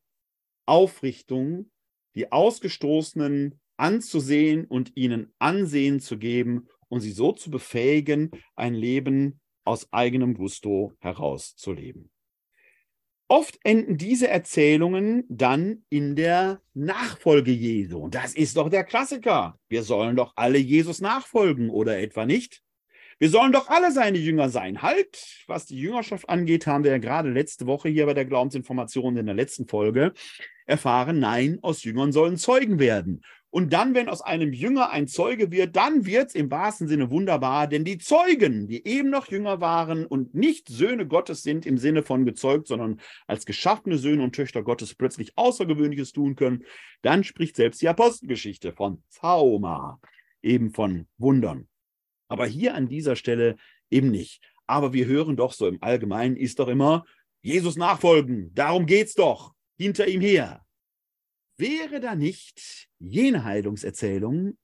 Aufrichtung, die Ausgestoßenen anzusehen und ihnen Ansehen zu geben und sie so zu befähigen, ein Leben aus eigenem Gusto herauszuleben. Oft enden diese Erzählungen dann in der Nachfolge Jesu. Das ist doch der Klassiker. Wir sollen doch alle Jesus nachfolgen, oder etwa nicht? Wir sollen doch alle seine Jünger sein. Halt, was die Jüngerschaft angeht, haben wir ja gerade letzte Woche hier bei der Glaubensinformation in der letzten Folge erfahren, nein, aus Jüngern sollen Zeugen werden. Und dann, wenn aus einem Jünger ein Zeuge wird, dann wird es im wahrsten Sinne wunderbar, denn die Zeugen, die eben noch Jünger waren und nicht Söhne Gottes sind im Sinne von gezeugt, sondern als geschaffene Söhne und Töchter Gottes plötzlich Außergewöhnliches tun können, dann spricht selbst die Apostelgeschichte von Zauma, eben von Wundern. Aber hier an dieser Stelle eben nicht. Aber wir hören doch so im Allgemeinen ist doch immer Jesus nachfolgen. Darum geht's doch. Hinter ihm her. Wäre da nicht jene Heilungserzählung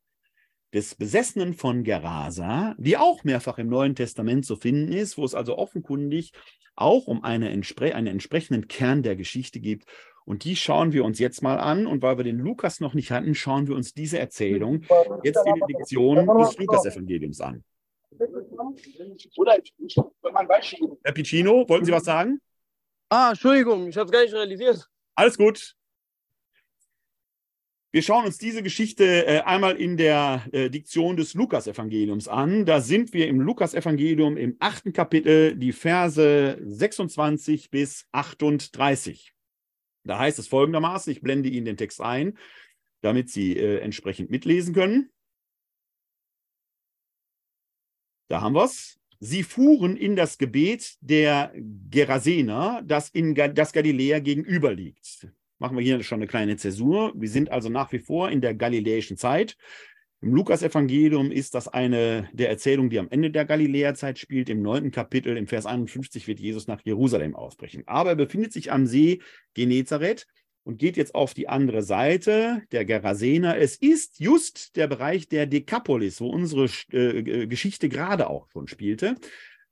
des Besessenen von Gerasa, die auch mehrfach im Neuen Testament zu finden ist, wo es also offenkundig auch um eine entspre einen entsprechenden Kern der Geschichte geht. Und die schauen wir uns jetzt mal an. Und weil wir den Lukas noch nicht hatten, schauen wir uns diese Erzählung jetzt in der Lektion des Lukas-Evangeliums an. Herr Piccino, wollten Sie was sagen? Ah, Entschuldigung, ich habe es gar nicht realisiert. Alles gut. Wir schauen uns diese Geschichte äh, einmal in der äh, Diktion des Lukas-Evangeliums an. Da sind wir im Lukas-Evangelium im achten Kapitel, die Verse 26 bis 38. Da heißt es folgendermaßen, ich blende Ihnen den Text ein, damit Sie äh, entsprechend mitlesen können. Da haben wir es. Sie fuhren in das Gebet der Gerasener, das in das Galiläa gegenüber liegt. Machen wir hier schon eine kleine Zäsur. Wir sind also nach wie vor in der galiläischen Zeit. Im Lukas-Evangelium ist das eine der Erzählungen, die am Ende der Galiläa-Zeit spielt. Im neunten Kapitel, im Vers 51, wird Jesus nach Jerusalem ausbrechen. Aber er befindet sich am See Genezareth und geht jetzt auf die andere Seite der Gerasener. Es ist just der Bereich der Dekapolis, wo unsere äh, Geschichte gerade auch schon spielte.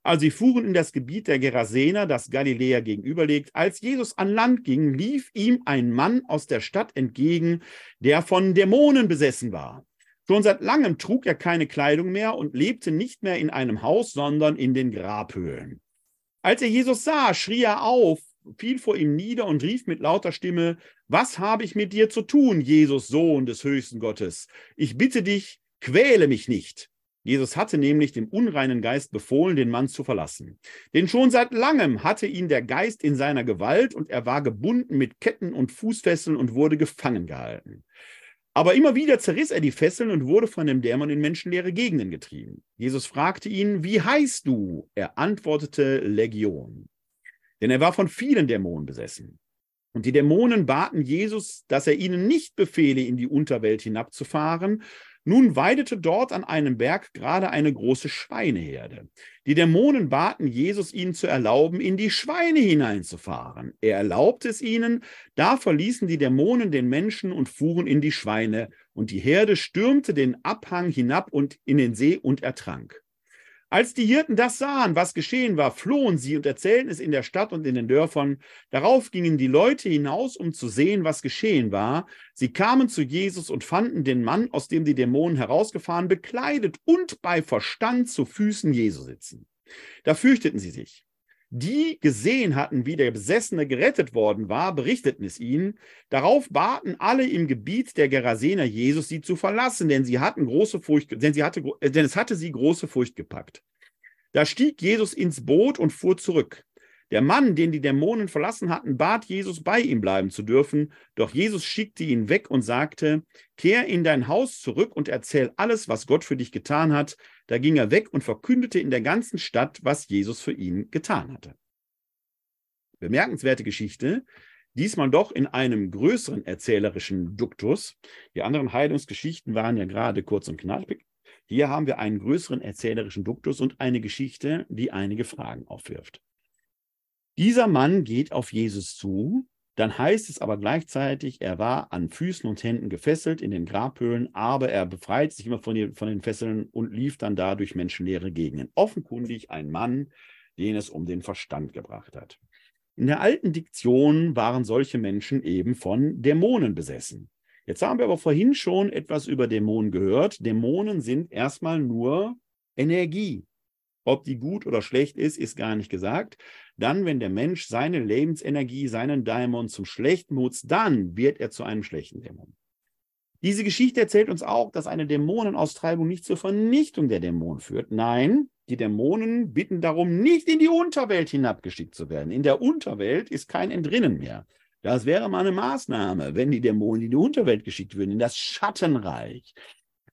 Also sie fuhren in das Gebiet der Gerasener, das Galiläa gegenüberliegt. Als Jesus an Land ging, lief ihm ein Mann aus der Stadt entgegen, der von Dämonen besessen war. Schon seit langem trug er keine Kleidung mehr und lebte nicht mehr in einem Haus, sondern in den Grabhöhlen. Als er Jesus sah, schrie er auf, fiel vor ihm nieder und rief mit lauter Stimme, Was habe ich mit dir zu tun, Jesus, Sohn des höchsten Gottes? Ich bitte dich, quäle mich nicht. Jesus hatte nämlich dem unreinen Geist befohlen, den Mann zu verlassen. Denn schon seit langem hatte ihn der Geist in seiner Gewalt und er war gebunden mit Ketten und Fußfesseln und wurde gefangen gehalten. Aber immer wieder zerriss er die Fesseln und wurde von dem Dämon in menschenleere Gegenden getrieben. Jesus fragte ihn, wie heißt du? Er antwortete Legion denn er war von vielen Dämonen besessen. Und die Dämonen baten Jesus, dass er ihnen nicht befehle, in die Unterwelt hinabzufahren. Nun weidete dort an einem Berg gerade eine große Schweineherde. Die Dämonen baten Jesus, ihnen zu erlauben, in die Schweine hineinzufahren. Er erlaubte es ihnen, da verließen die Dämonen den Menschen und fuhren in die Schweine, und die Herde stürmte den Abhang hinab und in den See und ertrank. Als die Hirten das sahen, was geschehen war, flohen sie und erzählten es in der Stadt und in den Dörfern. Darauf gingen die Leute hinaus, um zu sehen, was geschehen war. Sie kamen zu Jesus und fanden den Mann, aus dem die Dämonen herausgefahren, bekleidet und bei Verstand zu Füßen Jesu sitzen. Da fürchteten sie sich. Die gesehen hatten, wie der Besessene gerettet worden war, berichteten es ihnen. Darauf baten alle im Gebiet der Gerasener Jesus, sie zu verlassen, denn sie hatten große Furcht, denn, sie hatte, denn es hatte sie große Furcht gepackt. Da stieg Jesus ins Boot und fuhr zurück. Der Mann, den die Dämonen verlassen hatten, bat Jesus, bei ihm bleiben zu dürfen. Doch Jesus schickte ihn weg und sagte, Kehr in dein Haus zurück und erzähl alles, was Gott für dich getan hat. Da ging er weg und verkündete in der ganzen Stadt, was Jesus für ihn getan hatte. Bemerkenswerte Geschichte, diesmal doch in einem größeren erzählerischen Duktus. Die anderen Heilungsgeschichten waren ja gerade kurz und knackig. Hier haben wir einen größeren erzählerischen Duktus und eine Geschichte, die einige Fragen aufwirft. Dieser Mann geht auf Jesus zu, dann heißt es aber gleichzeitig, er war an Füßen und Händen gefesselt in den Grabhöhlen, aber er befreit sich immer von den, von den Fesseln und lief dann da durch menschenleere Gegenden. Offenkundig ein Mann, den es um den Verstand gebracht hat. In der alten Diktion waren solche Menschen eben von Dämonen besessen. Jetzt haben wir aber vorhin schon etwas über Dämonen gehört. Dämonen sind erstmal nur Energie. Ob die gut oder schlecht ist, ist gar nicht gesagt. Dann, wenn der Mensch seine Lebensenergie, seinen Dämon zum Schlechten nutzt, dann wird er zu einem schlechten Dämon. Diese Geschichte erzählt uns auch, dass eine Dämonenaustreibung nicht zur Vernichtung der Dämonen führt. Nein, die Dämonen bitten darum, nicht in die Unterwelt hinabgeschickt zu werden. In der Unterwelt ist kein Entrinnen mehr. Das wäre mal eine Maßnahme, wenn die Dämonen in die Unterwelt geschickt würden, in das Schattenreich.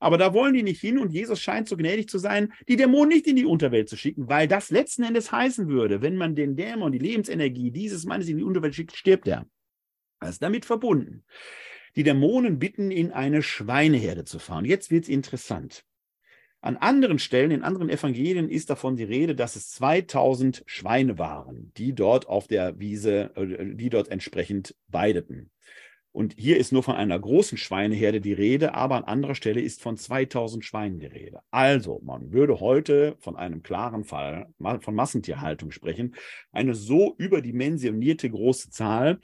Aber da wollen die nicht hin und Jesus scheint so gnädig zu sein, die Dämonen nicht in die Unterwelt zu schicken, weil das letzten Endes heißen würde, wenn man den Dämon, die Lebensenergie dieses Mannes in die Unterwelt schickt, stirbt er. Das ist damit verbunden. Die Dämonen bitten ihn, eine Schweineherde zu fahren. Jetzt wird es interessant. An anderen Stellen, in anderen Evangelien ist davon die Rede, dass es 2000 Schweine waren, die dort auf der Wiese, äh, die dort entsprechend weideten. Und hier ist nur von einer großen Schweineherde die Rede, aber an anderer Stelle ist von 2000 Schweinen die Rede. Also, man würde heute von einem klaren Fall von Massentierhaltung sprechen. Eine so überdimensionierte große Zahl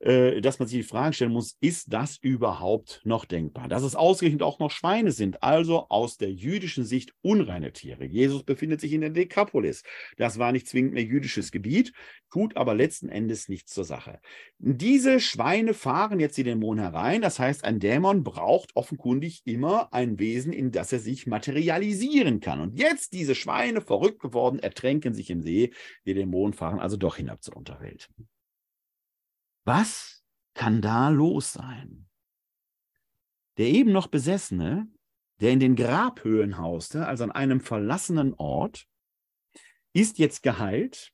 dass man sich die Frage stellen muss, ist das überhaupt noch denkbar? Dass es ausgerechnet auch noch Schweine sind, also aus der jüdischen Sicht unreine Tiere. Jesus befindet sich in der Dekapolis. Das war nicht zwingend mehr jüdisches Gebiet, tut aber letzten Endes nichts zur Sache. Diese Schweine fahren jetzt die Dämonen herein. Das heißt, ein Dämon braucht offenkundig immer ein Wesen, in das er sich materialisieren kann. Und jetzt diese Schweine, verrückt geworden, ertränken sich im See. Die Dämonen fahren also doch hinab zur Unterwelt. Was kann da los sein? Der eben noch Besessene, der in den Grabhöhen hauste, also an einem verlassenen Ort, ist jetzt geheilt.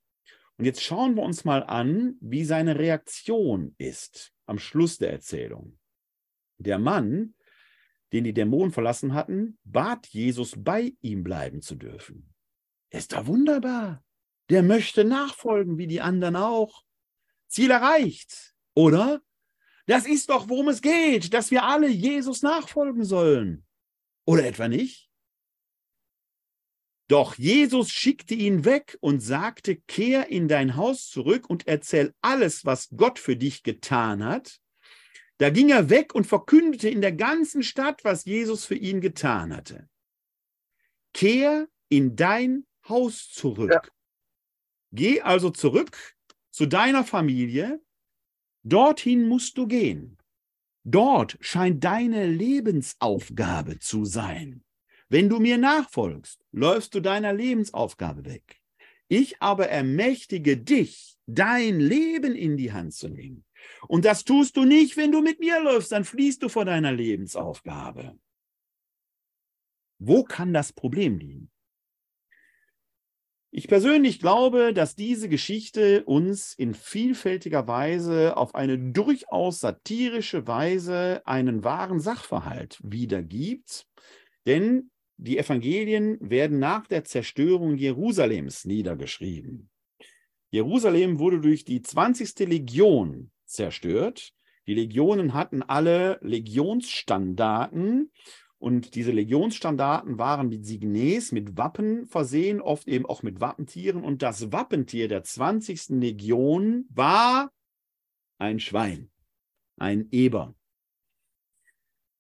Und jetzt schauen wir uns mal an, wie seine Reaktion ist am Schluss der Erzählung. Der Mann, den die Dämonen verlassen hatten, bat Jesus, bei ihm bleiben zu dürfen. Ist da wunderbar. Der möchte nachfolgen, wie die anderen auch. Ziel erreicht, oder? Das ist doch, worum es geht, dass wir alle Jesus nachfolgen sollen. Oder etwa nicht? Doch Jesus schickte ihn weg und sagte, kehr in dein Haus zurück und erzähl alles, was Gott für dich getan hat. Da ging er weg und verkündete in der ganzen Stadt, was Jesus für ihn getan hatte. Kehr in dein Haus zurück. Ja. Geh also zurück zu deiner Familie. Dorthin musst du gehen. Dort scheint deine Lebensaufgabe zu sein. Wenn du mir nachfolgst, läufst du deiner Lebensaufgabe weg. Ich aber ermächtige dich, dein Leben in die Hand zu nehmen. Und das tust du nicht, wenn du mit mir läufst, dann fließt du vor deiner Lebensaufgabe. Wo kann das Problem liegen? Ich persönlich glaube, dass diese Geschichte uns in vielfältiger Weise auf eine durchaus satirische Weise einen wahren Sachverhalt wiedergibt. Denn die Evangelien werden nach der Zerstörung Jerusalems niedergeschrieben. Jerusalem wurde durch die 20. Legion zerstört. Die Legionen hatten alle Legionsstandarten und diese Legionsstandarten waren mit Signes, mit Wappen versehen, oft eben auch mit Wappentieren. Und das Wappentier der 20. Legion war ein Schwein, ein Eber.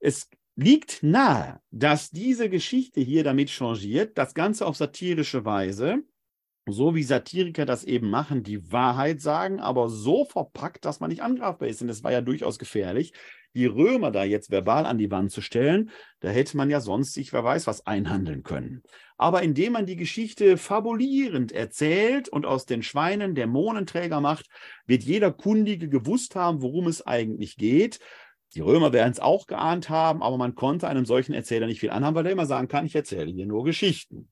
Es liegt nahe, dass diese Geschichte hier damit changiert, das Ganze auf satirische Weise, so wie Satiriker das eben machen, die Wahrheit sagen, aber so verpackt, dass man nicht angreifbar ist. Und das war ja durchaus gefährlich die Römer da jetzt verbal an die Wand zu stellen, da hätte man ja sonst sich, wer weiß, was einhandeln können. Aber indem man die Geschichte fabulierend erzählt und aus den Schweinen Dämonenträger macht, wird jeder Kundige gewusst haben, worum es eigentlich geht. Die Römer werden es auch geahnt haben, aber man konnte einem solchen Erzähler nicht viel anhaben, weil er immer sagen kann, ich erzähle hier nur Geschichten.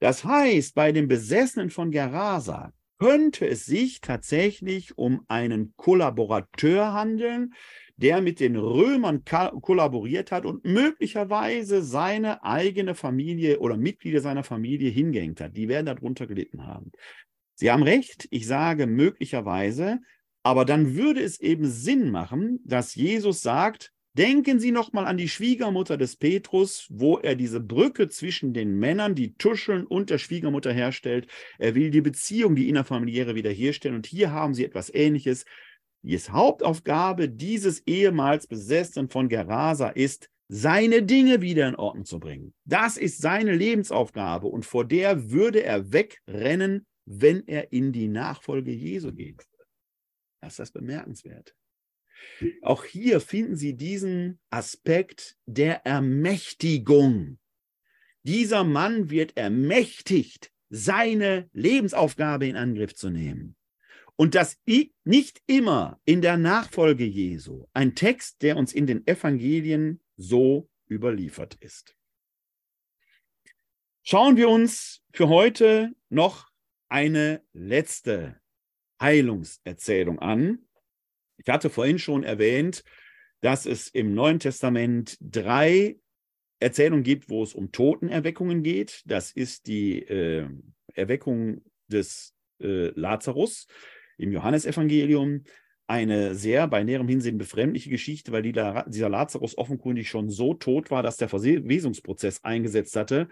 Das heißt, bei dem Besessenen von Gerasa könnte es sich tatsächlich um einen Kollaborateur handeln, der mit den Römern kollaboriert hat und möglicherweise seine eigene Familie oder Mitglieder seiner Familie hingehängt hat. Die werden darunter gelitten haben. Sie haben recht, ich sage möglicherweise, aber dann würde es eben Sinn machen, dass Jesus sagt, denken Sie noch mal an die Schwiegermutter des Petrus, wo er diese Brücke zwischen den Männern, die tuscheln und der Schwiegermutter herstellt. Er will die Beziehung, die innerfamiliäre wiederherstellen. Und hier haben Sie etwas Ähnliches. Die Hauptaufgabe dieses ehemals Besessenen von Gerasa ist, seine Dinge wieder in Ordnung zu bringen. Das ist seine Lebensaufgabe und vor der würde er wegrennen, wenn er in die Nachfolge Jesu geht. Das ist das bemerkenswert. Auch hier finden Sie diesen Aspekt der Ermächtigung. Dieser Mann wird ermächtigt, seine Lebensaufgabe in Angriff zu nehmen. Und das nicht immer in der Nachfolge Jesu. Ein Text, der uns in den Evangelien so überliefert ist. Schauen wir uns für heute noch eine letzte Heilungserzählung an. Ich hatte vorhin schon erwähnt, dass es im Neuen Testament drei Erzählungen gibt, wo es um Totenerweckungen geht. Das ist die äh, Erweckung des äh, Lazarus im Johannesevangelium eine sehr bei näherem Hinsehen befremdliche Geschichte, weil die, dieser Lazarus offenkundig schon so tot war, dass der Verwesungsprozess eingesetzt hatte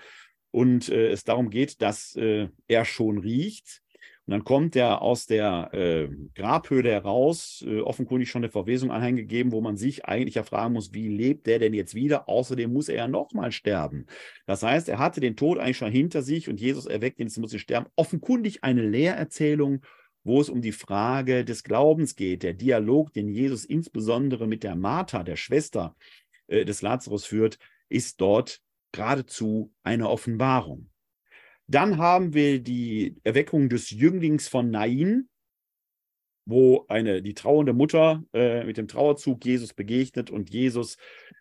und äh, es darum geht, dass äh, er schon riecht. Und dann kommt er aus der äh, Grabhöhle heraus, äh, offenkundig schon eine Verwesung anheimgegeben, wo man sich eigentlich ja fragen muss, wie lebt der denn jetzt wieder? Außerdem muss er ja nochmal sterben. Das heißt, er hatte den Tod eigentlich schon hinter sich und Jesus erweckt ihn, jetzt muss er sterben. Offenkundig eine Lehrerzählung, wo es um die Frage des Glaubens geht. Der Dialog, den Jesus insbesondere mit der Martha, der Schwester äh, des Lazarus führt, ist dort geradezu eine Offenbarung. Dann haben wir die Erweckung des Jünglings von Nain, wo eine, die trauernde Mutter äh, mit dem Trauerzug Jesus begegnet und Jesus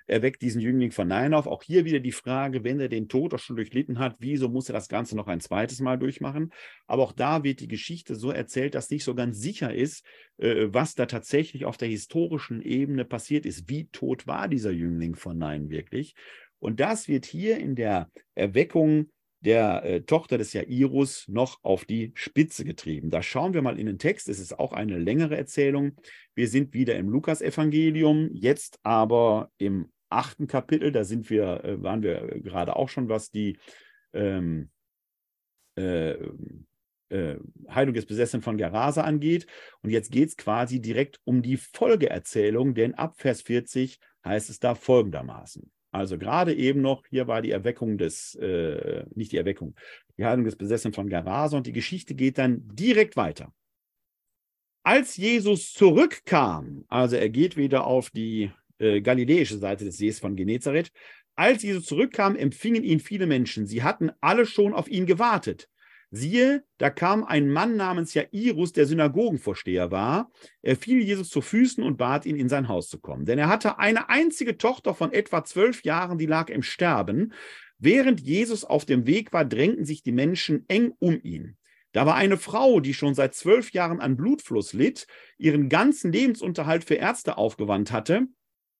erweckt diesen Jüngling von Nain auf. Auch hier wieder die Frage, wenn er den Tod auch schon durchlitten hat, wieso muss er das Ganze noch ein zweites Mal durchmachen? Aber auch da wird die Geschichte so erzählt, dass nicht so ganz sicher ist, äh, was da tatsächlich auf der historischen Ebene passiert ist. Wie tot war dieser Jüngling von Nain wirklich? Und das wird hier in der Erweckung der äh, Tochter des Jairus noch auf die Spitze getrieben. Da schauen wir mal in den Text. Es ist auch eine längere Erzählung. Wir sind wieder im Lukasevangelium, jetzt aber im achten Kapitel. Da sind wir, äh, waren wir gerade auch schon, was die ähm, äh, äh, Heilung des Besessenen von Gerasa angeht. Und jetzt geht es quasi direkt um die Folgeerzählung, denn ab Vers 40 heißt es da folgendermaßen. Also gerade eben noch, hier war die Erweckung des, äh, nicht die Erweckung, die Heilung des Besessenen von Gerasa und die Geschichte geht dann direkt weiter. Als Jesus zurückkam, also er geht wieder auf die äh, galiläische Seite des Sees von Genezareth, als Jesus zurückkam, empfingen ihn viele Menschen. Sie hatten alle schon auf ihn gewartet. Siehe, da kam ein Mann namens Jairus, der Synagogenvorsteher war. Er fiel Jesus zu Füßen und bat ihn, in sein Haus zu kommen. Denn er hatte eine einzige Tochter von etwa zwölf Jahren, die lag im Sterben. Während Jesus auf dem Weg war, drängten sich die Menschen eng um ihn. Da war eine Frau, die schon seit zwölf Jahren an Blutfluss litt, ihren ganzen Lebensunterhalt für Ärzte aufgewandt hatte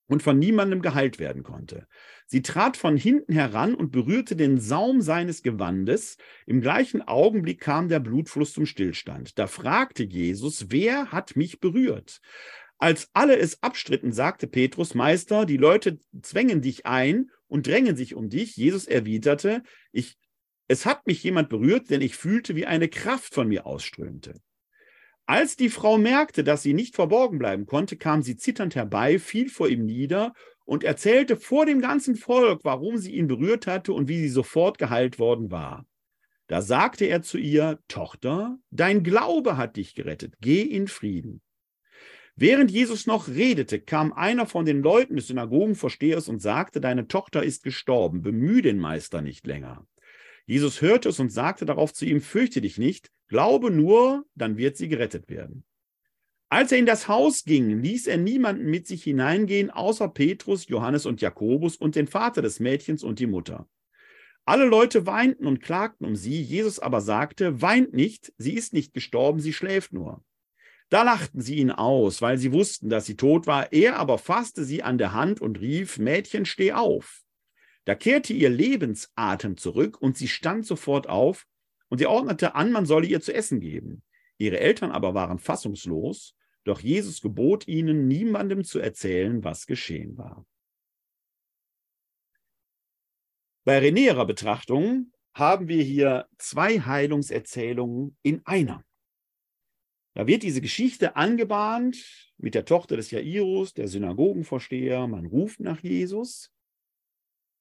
und von niemandem geheilt werden konnte. Sie trat von hinten heran und berührte den Saum seines Gewandes. Im gleichen Augenblick kam der Blutfluss zum Stillstand. Da fragte Jesus, wer hat mich berührt? Als alle es abstritten, sagte Petrus, Meister, die Leute zwängen dich ein und drängen sich um dich. Jesus erwiderte, ich, es hat mich jemand berührt, denn ich fühlte, wie eine Kraft von mir ausströmte. Als die Frau merkte, dass sie nicht verborgen bleiben konnte, kam sie zitternd herbei, fiel vor ihm nieder und erzählte vor dem ganzen Volk, warum sie ihn berührt hatte und wie sie sofort geheilt worden war. Da sagte er zu ihr, Tochter, dein Glaube hat dich gerettet, geh in Frieden. Während Jesus noch redete, kam einer von den Leuten des Synagogenvorstehers und sagte, deine Tochter ist gestorben, bemühe den Meister nicht länger. Jesus hörte es und sagte darauf zu ihm, fürchte dich nicht, glaube nur, dann wird sie gerettet werden. Als er in das Haus ging, ließ er niemanden mit sich hineingehen, außer Petrus, Johannes und Jakobus und den Vater des Mädchens und die Mutter. Alle Leute weinten und klagten um sie, Jesus aber sagte, weint nicht, sie ist nicht gestorben, sie schläft nur. Da lachten sie ihn aus, weil sie wussten, dass sie tot war. Er aber fasste sie an der Hand und rief, Mädchen, steh auf. Da kehrte ihr Lebensatem zurück und sie stand sofort auf und sie ordnete an, man solle ihr zu essen geben. Ihre Eltern aber waren fassungslos, doch Jesus gebot ihnen, niemandem zu erzählen, was geschehen war. Bei renäerer Betrachtung haben wir hier zwei Heilungserzählungen in einer. Da wird diese Geschichte angebahnt mit der Tochter des Jairus, der Synagogenvorsteher. Man ruft nach Jesus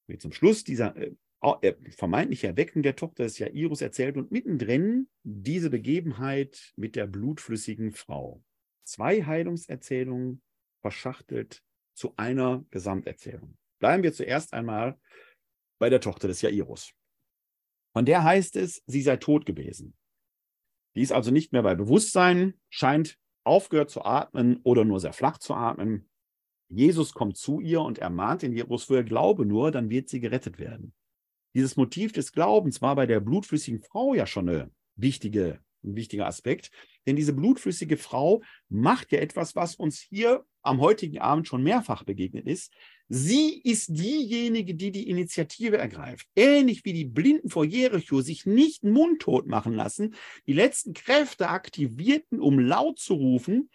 wird zum Schluss dieser äh, äh, vermeintliche Erweckung der Tochter des Jairus erzählt und mittendrin diese Begebenheit mit der blutflüssigen Frau. Zwei Heilungserzählungen verschachtelt zu einer Gesamterzählung. Bleiben wir zuerst einmal bei der Tochter des Jairus. Von der heißt es, sie sei tot gewesen. Die ist also nicht mehr bei Bewusstsein, scheint aufgehört zu atmen oder nur sehr flach zu atmen. Jesus kommt zu ihr und ermahnt Jerus für Glaube nur, dann wird sie gerettet werden. Dieses Motiv des Glaubens war bei der blutflüssigen Frau ja schon eine wichtige, ein wichtiger Aspekt, denn diese blutflüssige Frau macht ja etwas, was uns hier am heutigen Abend schon mehrfach begegnet ist. Sie ist diejenige, die die Initiative ergreift. Ähnlich wie die Blinden vor Jericho sich nicht mundtot machen lassen, die letzten Kräfte aktivierten, um laut zu rufen,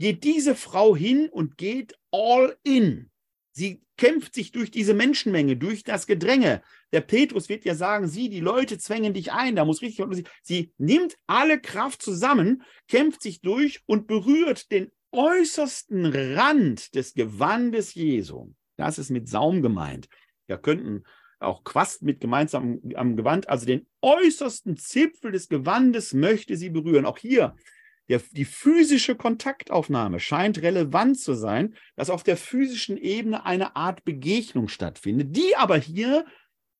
geht diese Frau hin und geht all in. Sie kämpft sich durch diese Menschenmenge, durch das Gedränge. Der Petrus wird ja sagen, sie, die Leute zwängen dich ein, da muss richtig. Sie nimmt alle Kraft zusammen, kämpft sich durch und berührt den äußersten Rand des Gewandes Jesu. Das ist mit Saum gemeint. Da könnten auch Quast mit gemeinsam am Gewand, also den äußersten Zipfel des Gewandes möchte sie berühren. Auch hier der, die physische Kontaktaufnahme scheint relevant zu sein, dass auf der physischen Ebene eine Art Begegnung stattfindet, die aber hier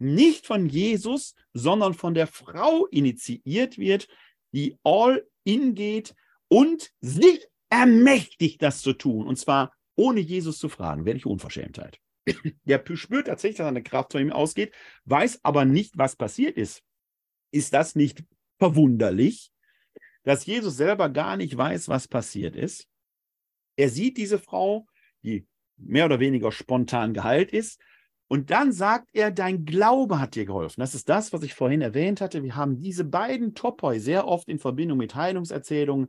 nicht von Jesus, sondern von der Frau initiiert wird, die all in geht und sich ermächtigt, das zu tun. Und zwar ohne Jesus zu fragen. Welche Unverschämtheit. Der spürt tatsächlich, dass seine Kraft von ihm ausgeht, weiß aber nicht, was passiert ist. Ist das nicht verwunderlich? Dass Jesus selber gar nicht weiß, was passiert ist. Er sieht diese Frau, die mehr oder weniger spontan geheilt ist. Und dann sagt er, dein Glaube hat dir geholfen. Das ist das, was ich vorhin erwähnt hatte. Wir haben diese beiden Topoi sehr oft in Verbindung mit Heilungserzählungen.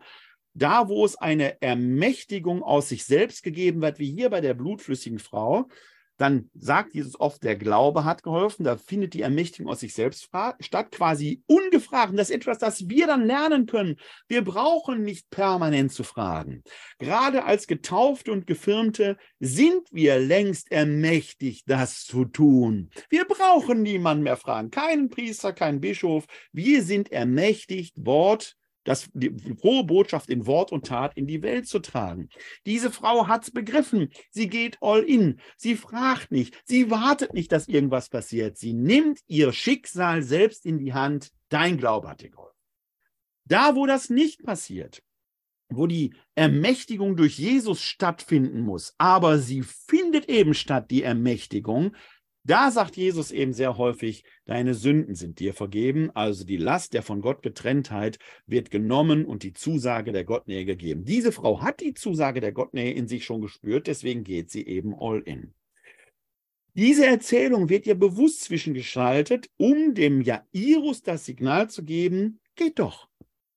Da, wo es eine Ermächtigung aus sich selbst gegeben wird, wie hier bei der blutflüssigen Frau, dann sagt Jesus oft, der Glaube hat geholfen. Da findet die Ermächtigung aus sich selbst statt, quasi ungefragt. Und das ist etwas, das wir dann lernen können. Wir brauchen nicht permanent zu fragen. Gerade als Getaufte und Gefirmte sind wir längst ermächtigt, das zu tun. Wir brauchen niemanden mehr fragen. Keinen Priester, keinen Bischof. Wir sind ermächtigt, Wort das, die frohe Botschaft in Wort und Tat in die Welt zu tragen. Diese Frau hat es begriffen. Sie geht all in. Sie fragt nicht. Sie wartet nicht, dass irgendwas passiert. Sie nimmt ihr Schicksal selbst in die Hand. Dein Glaube hat ihr geholfen. Da, wo das nicht passiert, wo die Ermächtigung durch Jesus stattfinden muss, aber sie findet eben statt, die Ermächtigung, da sagt Jesus eben sehr häufig, deine Sünden sind dir vergeben, also die Last der von Gott Getrenntheit wird genommen und die Zusage der Gottnähe gegeben. Diese Frau hat die Zusage der Gottnähe in sich schon gespürt, deswegen geht sie eben all in. Diese Erzählung wird ihr bewusst zwischengeschaltet, um dem Jairus das Signal zu geben, geht doch,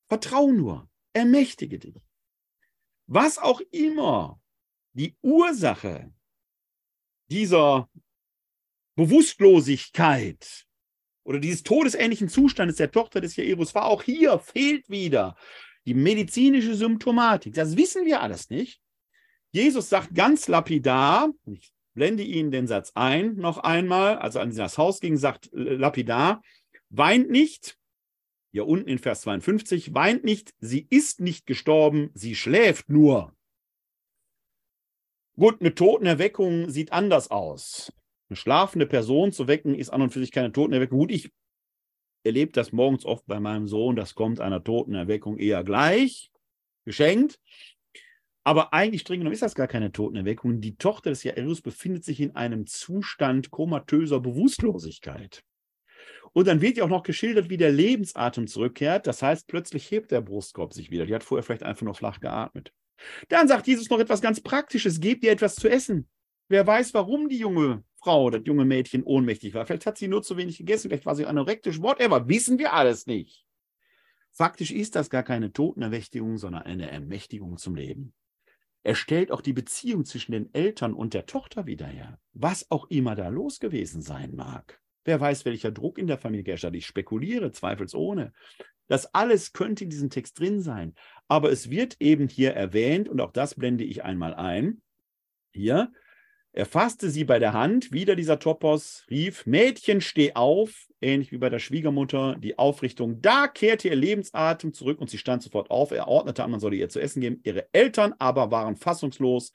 vertrau nur, ermächtige dich. Was auch immer die Ursache dieser Bewusstlosigkeit oder dieses todesähnlichen Zustandes der Tochter des Jairus war auch hier, fehlt wieder die medizinische Symptomatik. Das wissen wir alles nicht. Jesus sagt ganz lapidar, ich blende Ihnen den Satz ein, noch einmal, als er an das Haus ging, sagt lapidar, weint nicht, hier unten in Vers 52, weint nicht, sie ist nicht gestorben, sie schläft nur. Gut, eine Totenerweckung sieht anders aus eine schlafende Person zu wecken, ist an und für sich keine Totenerweckung. Gut, ich erlebe das morgens oft bei meinem Sohn, das kommt einer Totenerweckung eher gleich, geschenkt. Aber eigentlich genommen ist das gar keine Totenerweckung. Die Tochter des Jairus befindet sich in einem Zustand komatöser Bewusstlosigkeit. Und dann wird ja auch noch geschildert, wie der Lebensatem zurückkehrt. Das heißt, plötzlich hebt der Brustkorb sich wieder. Die hat vorher vielleicht einfach nur flach geatmet. Dann sagt Jesus noch etwas ganz Praktisches: Gebt ihr etwas zu essen. Wer weiß, warum die junge Frau, das junge Mädchen ohnmächtig war. Vielleicht hat sie nur zu wenig gegessen, vielleicht war sie anorektisch, whatever. Wissen wir alles nicht. Faktisch ist das gar keine Totenermächtigung, sondern eine Ermächtigung zum Leben. Er stellt auch die Beziehung zwischen den Eltern und der Tochter wieder her. Was auch immer da los gewesen sein mag. Wer weiß, welcher Druck in der Familie herrscht. Ich spekuliere, zweifelsohne. Das alles könnte in diesem Text drin sein. Aber es wird eben hier erwähnt, und auch das blende ich einmal ein. Hier, er fasste sie bei der Hand, wieder dieser Topos, rief, Mädchen, steh auf, ähnlich wie bei der Schwiegermutter, die Aufrichtung. Da kehrte ihr Lebensatem zurück und sie stand sofort auf. Er ordnete an, man solle ihr zu essen geben. Ihre Eltern aber waren fassungslos,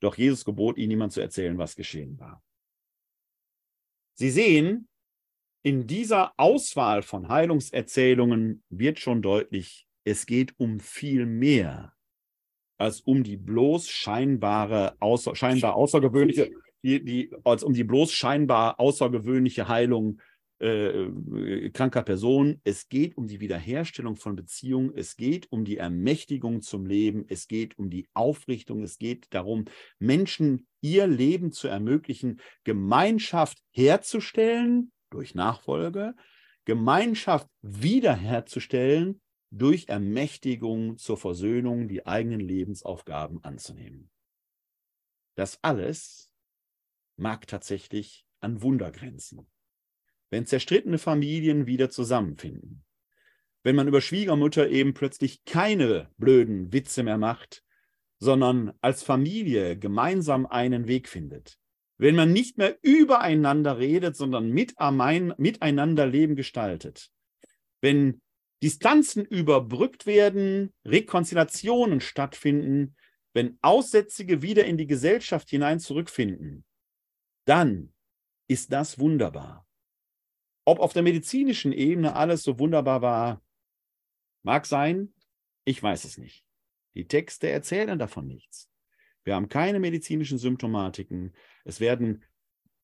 doch Jesus gebot ihnen, niemand zu erzählen, was geschehen war. Sie sehen, in dieser Auswahl von Heilungserzählungen wird schon deutlich, es geht um viel mehr als um die bloß scheinbare, außer, scheinbar außergewöhnliche, die, die, als um die bloß scheinbar außergewöhnliche Heilung äh, kranker Personen. Es geht um die Wiederherstellung von Beziehungen. Es geht um die Ermächtigung zum Leben. Es geht um die Aufrichtung. Es geht darum, Menschen ihr Leben zu ermöglichen, Gemeinschaft herzustellen durch Nachfolge, Gemeinschaft wiederherzustellen durch Ermächtigung zur Versöhnung die eigenen Lebensaufgaben anzunehmen. Das alles mag tatsächlich an Wunder grenzen. Wenn zerstrittene Familien wieder zusammenfinden, wenn man über Schwiegermutter eben plötzlich keine blöden Witze mehr macht, sondern als Familie gemeinsam einen Weg findet. Wenn man nicht mehr übereinander redet, sondern miteinander Leben gestaltet. Wenn Distanzen überbrückt werden, Rekonziliationen stattfinden, wenn Aussätzige wieder in die Gesellschaft hinein zurückfinden, dann ist das wunderbar. Ob auf der medizinischen Ebene alles so wunderbar war, mag sein, ich weiß es nicht. Die Texte erzählen davon nichts. Wir haben keine medizinischen Symptomatiken. Es werden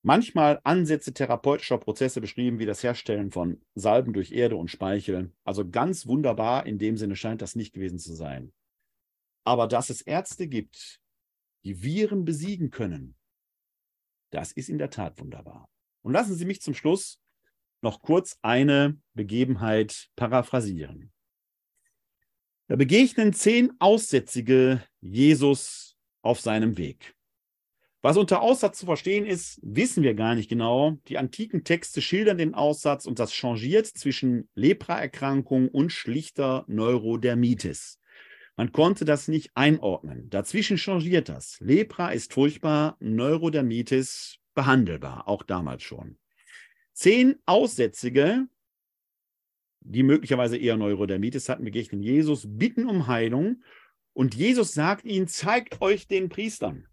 manchmal Ansätze therapeutischer Prozesse beschrieben, wie das Herstellen von Salben durch Erde und Speichel. Also ganz wunderbar, in dem Sinne scheint das nicht gewesen zu sein. Aber dass es Ärzte gibt, die Viren besiegen können, das ist in der Tat wunderbar. Und lassen Sie mich zum Schluss noch kurz eine Begebenheit paraphrasieren. Da begegnen zehn Aussätzige Jesus auf seinem Weg. Was unter Aussatz zu verstehen ist, wissen wir gar nicht genau. Die antiken Texte schildern den Aussatz und das changiert zwischen Lepraerkrankung und schlichter Neurodermitis. Man konnte das nicht einordnen. Dazwischen changiert das. Lepra ist furchtbar, Neurodermitis behandelbar, auch damals schon. Zehn Aussätzige, die möglicherweise eher Neurodermitis hatten, begegnen Jesus, bitten um Heilung und Jesus sagt ihnen, zeigt euch den Priestern.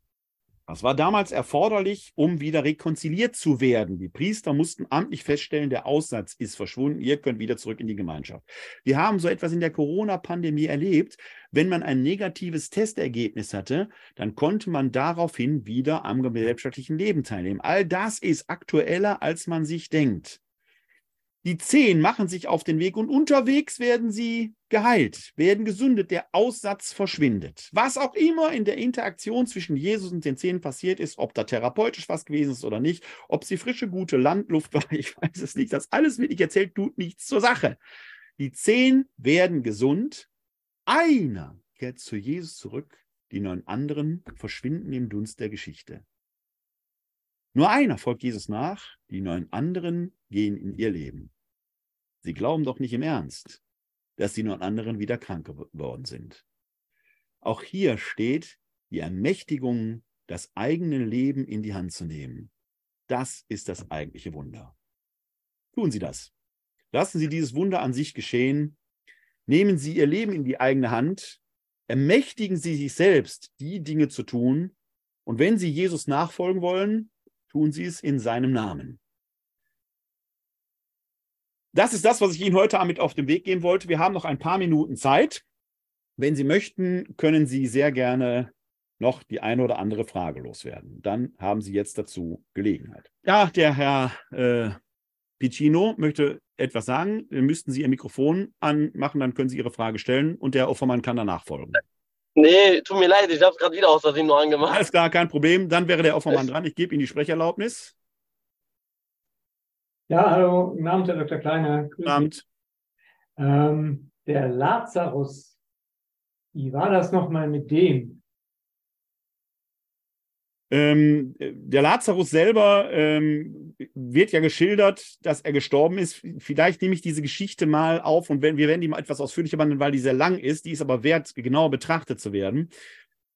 Das war damals erforderlich, um wieder rekonziliert zu werden. Die Priester mussten amtlich feststellen, der Aussatz ist verschwunden, ihr könnt wieder zurück in die Gemeinschaft. Wir haben so etwas in der Corona-Pandemie erlebt. Wenn man ein negatives Testergebnis hatte, dann konnte man daraufhin wieder am gesellschaftlichen Leben teilnehmen. All das ist aktueller, als man sich denkt. Die zehn machen sich auf den Weg und unterwegs werden sie geheilt, werden gesundet, der Aussatz verschwindet. Was auch immer in der Interaktion zwischen Jesus und den zehn passiert ist, ob da therapeutisch was gewesen ist oder nicht, ob sie frische, gute Landluft war, ich weiß es nicht. Das alles, was ich erzählt, tut nichts zur Sache. Die zehn werden gesund. Einer kehrt zu Jesus zurück, die neun anderen verschwinden im Dunst der Geschichte. Nur einer folgt Jesus nach, die neun anderen gehen in ihr Leben. Sie glauben doch nicht im Ernst, dass die neun anderen wieder krank geworden sind. Auch hier steht die Ermächtigung, das eigene Leben in die Hand zu nehmen. Das ist das eigentliche Wunder. Tun Sie das. Lassen Sie dieses Wunder an sich geschehen. Nehmen Sie Ihr Leben in die eigene Hand. Ermächtigen Sie sich selbst, die Dinge zu tun. Und wenn Sie Jesus nachfolgen wollen, tun Sie es in seinem Namen. Das ist das, was ich Ihnen heute damit auf den Weg geben wollte. Wir haben noch ein paar Minuten Zeit. Wenn Sie möchten, können Sie sehr gerne noch die eine oder andere Frage loswerden. Dann haben Sie jetzt dazu Gelegenheit. Ja, der Herr äh, Piccino möchte etwas sagen. Müssten Sie Ihr Mikrofon anmachen, dann können Sie Ihre Frage stellen und der Offermann kann danach folgen. Nee, tut mir leid, ich habe es gerade wieder aus Versehen nur angemacht. Alles klar, kein Problem. Dann wäre der Offermann dran. Ich gebe Ihnen die Sprecherlaubnis. Ja, hallo, guten Abend, Herr Dr. Kleiner. Guten Abend. Ähm, der Lazarus, wie war das nochmal mit dem? Ähm, der Lazarus selber ähm, wird ja geschildert, dass er gestorben ist. Vielleicht nehme ich diese Geschichte mal auf und wenn, wir werden die mal etwas ausführlicher behandeln, weil die sehr lang ist. Die ist aber wert, genauer betrachtet zu werden.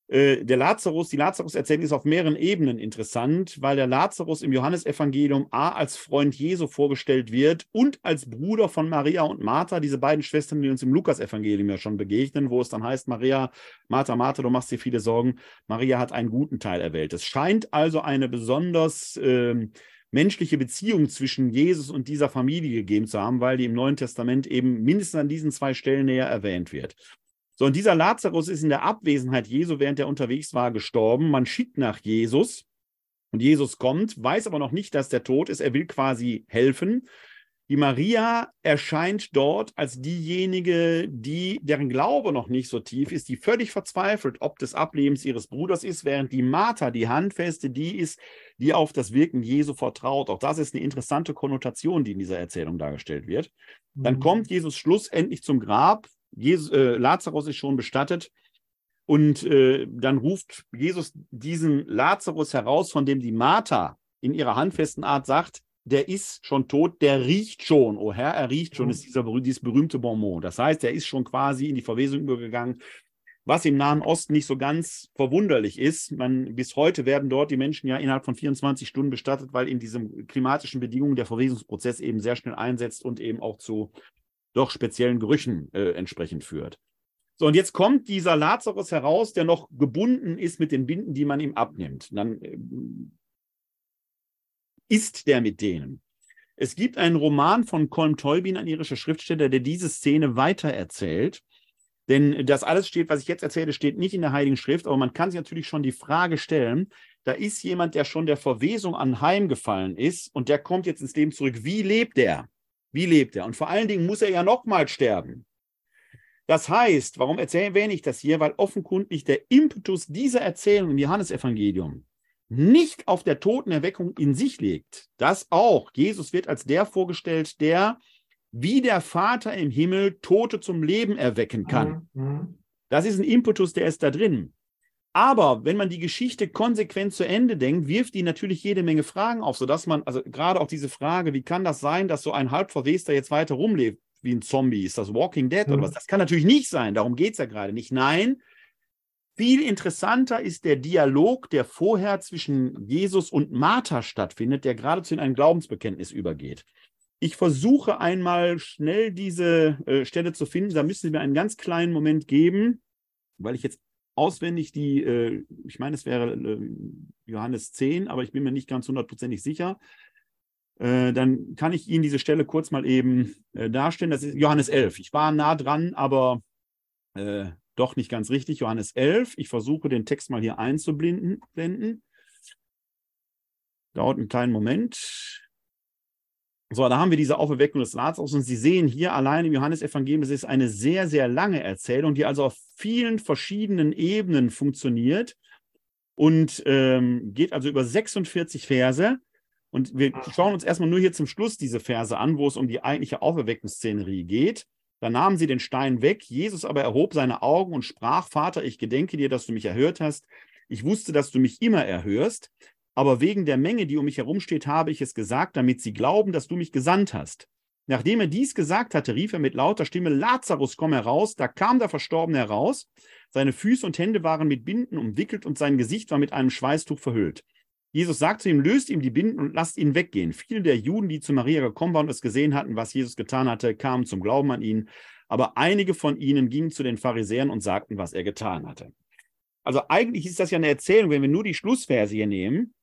Äh, der Lazarus, die Lazarus-Erzählung ist auf mehreren Ebenen interessant, weil der Lazarus im Johannesevangelium A als Freund Jesu vorgestellt wird und als Bruder von Maria und Martha, diese beiden Schwestern, die uns im Lukas-Evangelium ja schon begegnen, wo es dann heißt, Maria, Martha, Martha, du machst dir viele Sorgen. Maria hat einen guten Teil erwählt. Es scheint also eine besonders äh, menschliche Beziehung zwischen Jesus und dieser Familie gegeben zu haben, weil die im Neuen Testament eben mindestens an diesen zwei Stellen näher erwähnt wird. So, und dieser Lazarus ist in der Abwesenheit Jesu, während er unterwegs war, gestorben. Man schickt nach Jesus und Jesus kommt, weiß aber noch nicht, dass der tot ist. Er will quasi helfen. Die Maria erscheint dort als diejenige, die, deren Glaube noch nicht so tief ist, die völlig verzweifelt, ob des Ablebens ihres Bruders ist, während die Martha, die Handfeste, die ist, die auf das Wirken Jesu vertraut. Auch das ist eine interessante Konnotation, die in dieser Erzählung dargestellt wird. Dann mhm. kommt Jesus schlussendlich zum Grab, Jesus, äh, Lazarus ist schon bestattet Und äh, dann ruft Jesus diesen Lazarus heraus, von dem die Martha in ihrer handfesten Art sagt, der ist schon tot, der riecht schon. Oh Herr, er riecht schon, ist dieser, dieses berühmte Bonmot. Das heißt, er ist schon quasi in die Verwesung übergegangen, was im Nahen Osten nicht so ganz verwunderlich ist. Man, bis heute werden dort die Menschen ja innerhalb von 24 Stunden bestattet, weil in diesen klimatischen Bedingungen der Verwesungsprozess eben sehr schnell einsetzt und eben auch zu doch speziellen Gerüchen äh, entsprechend führt. So, und jetzt kommt dieser Lazarus heraus, der noch gebunden ist mit den Binden, die man ihm abnimmt. Und dann äh, ist der mit denen. Es gibt einen Roman von Colm Tolbin, ein irischer Schriftsteller, der diese Szene weitererzählt. Denn das alles steht, was ich jetzt erzähle, steht nicht in der Heiligen Schrift, aber man kann sich natürlich schon die Frage stellen, da ist jemand, der schon der Verwesung anheimgefallen ist und der kommt jetzt ins Leben zurück. Wie lebt er? Wie lebt er? Und vor allen Dingen muss er ja nochmal sterben. Das heißt, warum erwähne ich das hier? Weil offenkundig der Impetus dieser Erzählung im Johannesevangelium nicht auf der Totenerweckung in sich liegt. Das auch. Jesus wird als der vorgestellt, der wie der Vater im Himmel Tote zum Leben erwecken kann. Mhm. mhm. Das ist ein Impetus, der ist da drin. Aber wenn man die Geschichte konsequent zu Ende denkt, wirft die natürlich jede Menge Fragen auf, sodass man, also gerade auch diese Frage, wie kann das sein, dass so ein Halbverwester jetzt weiter rumlebt wie ein Zombie? Ist das Walking Dead mhm. oder was? Das kann natürlich nicht sein, darum geht es ja gerade nicht. Nein, viel interessanter ist der Dialog, der vorher zwischen Jesus und Martha stattfindet, der geradezu in ein Glaubensbekenntnis übergeht. Ich versuche einmal schnell diese äh, Stelle zu finden. Da müssen Sie mir einen ganz kleinen Moment geben, weil ich jetzt auswendig die, äh, ich meine, es wäre äh, Johannes 10, aber ich bin mir nicht ganz hundertprozentig sicher. Äh, dann kann ich Ihnen diese Stelle kurz mal eben äh, darstellen. Das ist Johannes 11. Ich war nah dran, aber äh, doch nicht ganz richtig. Johannes 11. Ich versuche den Text mal hier einzublenden. Dauert einen kleinen Moment. So, da haben wir diese Auferweckung des Lazarus und Sie sehen hier allein im Johannesevangelium, es ist eine sehr, sehr lange Erzählung, die also auf vielen verschiedenen Ebenen funktioniert und ähm, geht also über 46 Verse. Und wir schauen uns erstmal nur hier zum Schluss diese Verse an, wo es um die eigentliche Auferweckungsszenerie geht. Da nahmen sie den Stein weg. Jesus aber erhob seine Augen und sprach: Vater, ich gedenke dir, dass du mich erhört hast. Ich wusste, dass du mich immer erhörst. Aber wegen der Menge, die um mich herumsteht, habe ich es gesagt, damit sie glauben, dass du mich gesandt hast. Nachdem er dies gesagt hatte, rief er mit lauter Stimme: Lazarus, komm heraus. Da kam der Verstorbene heraus. Seine Füße und Hände waren mit Binden umwickelt und sein Gesicht war mit einem Schweißtuch verhüllt. Jesus sagt zu ihm, löst ihm die Binden und lasst ihn weggehen. Viele der Juden, die zu Maria gekommen waren und es gesehen hatten, was Jesus getan hatte, kamen zum Glauben an ihn. Aber einige von ihnen gingen zu den Pharisäern und sagten, was er getan hatte. Also eigentlich ist das ja eine Erzählung, wenn wir nur die Schlussverse hier nehmen,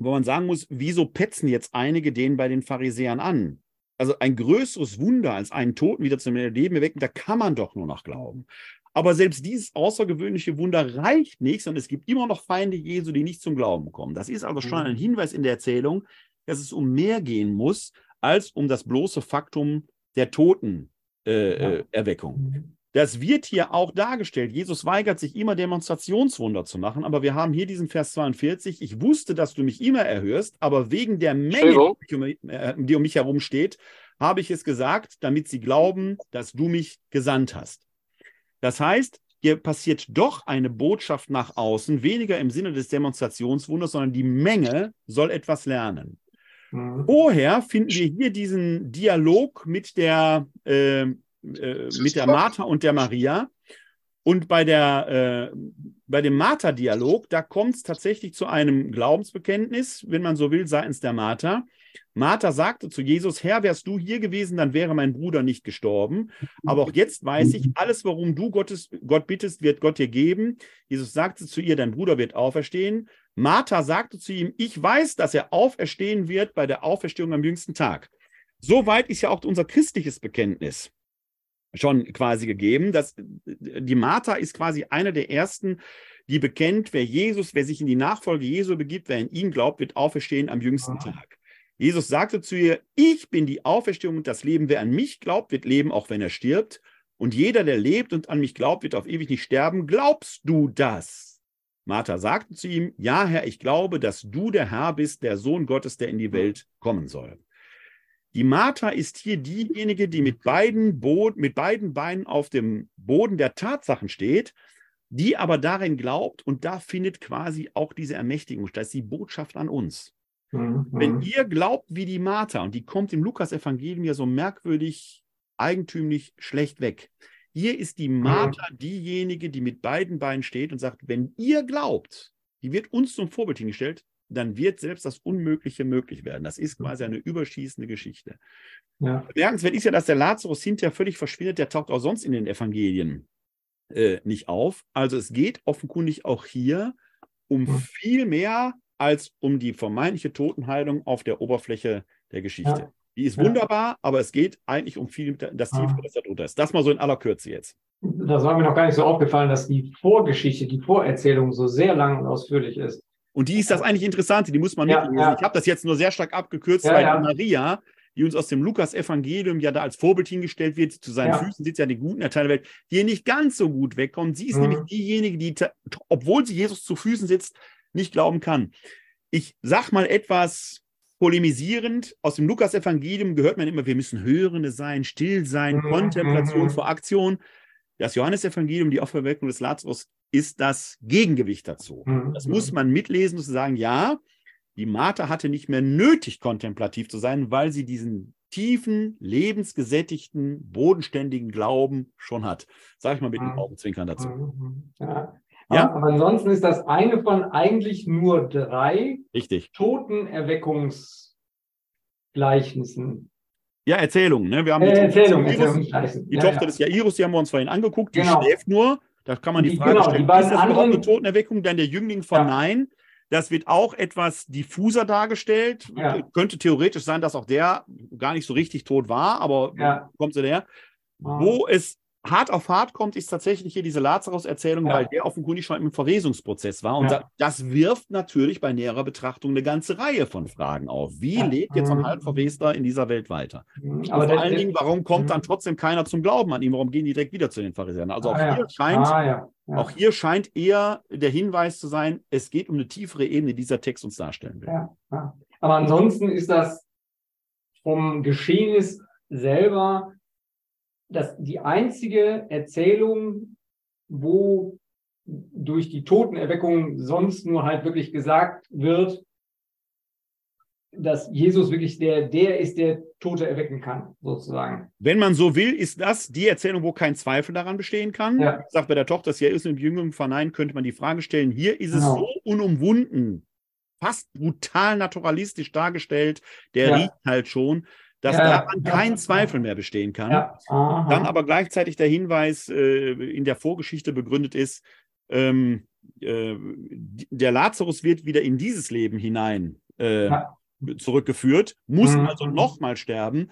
wo man sagen muss, wieso petzen jetzt einige den bei den Pharisäern an? Also ein größeres Wunder als einen Toten wieder zum Leben erwecken, da kann man doch nur noch glauben. Aber selbst dieses außergewöhnliche Wunder reicht nicht, sondern es gibt immer noch Feinde Jesu, die nicht zum Glauben kommen. Das ist also schon mhm. ein Hinweis in der Erzählung, dass es um mehr gehen muss, als um das bloße Faktum der Totenerweckung. Äh, ja. Mhm. Das wird hier auch dargestellt. Jesus weigert sich immer Demonstrationswunder zu machen, aber wir haben hier diesen Vers 42. Ich wusste, dass du mich immer erhörst, aber wegen der Menge, die um, äh, die um mich herum steht, habe ich es gesagt, damit sie glauben, dass du mich gesandt hast. Das heißt, hier passiert doch eine Botschaft nach außen, weniger im Sinne des Demonstrationswunders, sondern die Menge soll etwas lernen. Mhm. Vorher finden wir hier diesen Dialog mit der, äh, äh, mit der Martha und der Maria. Und bei, der, äh, bei dem Martha-Dialog, da kommt es tatsächlich zu einem Glaubensbekenntnis, wenn man so will, seitens der Martha. Martha sagte zu Jesus, Herr, wärst du hier gewesen, dann wäre mein Bruder nicht gestorben. Aber auch jetzt weiß ich, alles, warum du Gottes, Gott bittest, wird Gott dir geben. Jesus sagte zu ihr, dein Bruder wird auferstehen. Martha sagte zu ihm, ich weiß, dass er auferstehen wird bei der Auferstehung am jüngsten Tag. Soweit ist ja auch unser christliches Bekenntnis schon quasi gegeben. Dass, die Martha ist quasi eine der ersten, die bekennt, wer Jesus, wer sich in die Nachfolge Jesu begibt, wer in ihn glaubt, wird auferstehen am jüngsten ah. Tag. Jesus sagte zu ihr, ich bin die Auferstehung und das Leben. Wer an mich glaubt, wird leben, auch wenn er stirbt. Und jeder, der lebt und an mich glaubt, wird auf ewig nicht sterben. Glaubst du das? Martha sagte zu ihm, ja, Herr, ich glaube, dass du der Herr bist, der Sohn Gottes, der in die Welt kommen soll. Die Martha ist hier diejenige, die mit beiden, Bo mit beiden Beinen auf dem Boden der Tatsachen steht die aber darin glaubt und da findet quasi auch diese Ermächtigung statt. Das ist die Botschaft an uns. Mhm. Wenn ihr glaubt wie die Martha, und die kommt im Lukas-Evangelium ja so merkwürdig, eigentümlich schlecht weg. Hier ist die Martha diejenige, die mit beiden Beinen steht und sagt, wenn ihr glaubt, die wird uns zum Vorbild hingestellt, dann wird selbst das Unmögliche möglich werden. Das ist quasi eine überschießende Geschichte. Ja. Bemerkenswert ist ja, dass der Lazarus hinterher völlig verschwindet, der taucht auch sonst in den Evangelien äh, nicht auf. Also es geht offenkundig auch hier um viel mehr als um die vermeintliche Totenheilung auf der Oberfläche der Geschichte. Ja. Die ist Ja. wunderbar, aber es geht eigentlich um viel, das Ah. Tiefere, das darunter ist. Das mal so in aller Kürze jetzt. Das war mir noch gar nicht so aufgefallen, dass die Vorgeschichte, die Vorerzählung so sehr lang und ausführlich ist. Und die ist das eigentlich Interessante, die muss man Ja, mitlesen. ja. Ich habe das jetzt nur sehr stark abgekürzt, Ja, weil ja. Maria, die uns aus dem Lukas-Evangelium ja da als Vorbild hingestellt wird, zu seinen. Füßen sitzt ja die guten der Welt, die hier nicht ganz so gut wegkommt. Sie ist Mhm. nämlich diejenige, die, obwohl sie Jesus zu Füßen sitzt, nicht glauben kann. Ich sag mal etwas polemisierend, aus dem Lukas-Evangelium gehört man immer, wir müssen Hörende sein, still sein, Mhm, Kontemplation mhm. vor Aktion. Das Johannesevangelium, die Auferweckung des Lazarus, ist das Gegengewicht dazu. Mhm. Das muss man mitlesen und zu sagen, ja, die Martha hatte nicht mehr nötig, kontemplativ zu sein, weil sie diesen tiefen, lebensgesättigten, bodenständigen Glauben schon hat. Sag ich mal mit dem Mhm. Augenzwinkern dazu. Mhm. Ja. Ja. Aber, ansonsten ist das eine von eigentlich nur drei Richtig. Totenerweckungsgleichnissen. Ja, Erzählung. Ne? Wir haben Äh, die, Erzählung, Tochter, des Erzählung, Jairus, Gleichnissen. die Ja, Tochter ja. des Jairus, die haben wir uns vorhin angeguckt, die Genau. schläft nur. Da kann man die Die- Frage genau, die stellen, beiden ist das überhaupt eine anderen- Totenerweckung? Dann der Jüngling von Ja. Nein. Das wird auch etwas diffuser dargestellt. Ja. Könnte theoretisch sein, dass auch der gar nicht so richtig tot war, aber Ja. kommt sie der? Ah. Wo es hart auf hart kommt, ist tatsächlich hier diese Lazarus-Erzählung, Ja. weil der offenkundig schon im Verwesungsprozess war. Und Ja. da, das wirft natürlich bei näherer Betrachtung eine ganze Reihe von Fragen auf. Wie Ja. lebt jetzt ein Mhm. Halbverwester in dieser Welt weiter? Mhm. Und Aber vor allen Dingen, warum kommt dann Mhm. trotzdem keiner zum Glauben an ihn? Warum gehen die direkt wieder zu den Pharisäern? Also auch Ah, hier scheint Ah, auch hier scheint eher der Hinweis zu sein, es geht um eine tiefere Ebene, die dieser Text uns darstellen will. Aber ansonsten ist das vom Geschehnis selber das die einzige Erzählung, wo durch die Totenerweckung sonst nur halt wirklich gesagt wird, dass Jesus wirklich der, der ist, der Tote erwecken kann, sozusagen. Wenn man so will, ist das die Erzählung, wo kein Zweifel daran bestehen kann. Ja. Ich sage, bei der Tochter des Jairus und Jüngling verneinen, könnte man die Frage stellen, hier ist es Genau. so unumwunden, fast brutal naturalistisch dargestellt, der Ja. riecht halt schon, dass Ja, daran ja. kein Zweifel mehr bestehen kann. Ja. Dann aber gleichzeitig der Hinweis äh, in der Vorgeschichte begründet ist, ähm, äh, der Lazarus wird wieder in dieses Leben hinein äh, zurückgeführt, muss Mhm. also nochmal sterben.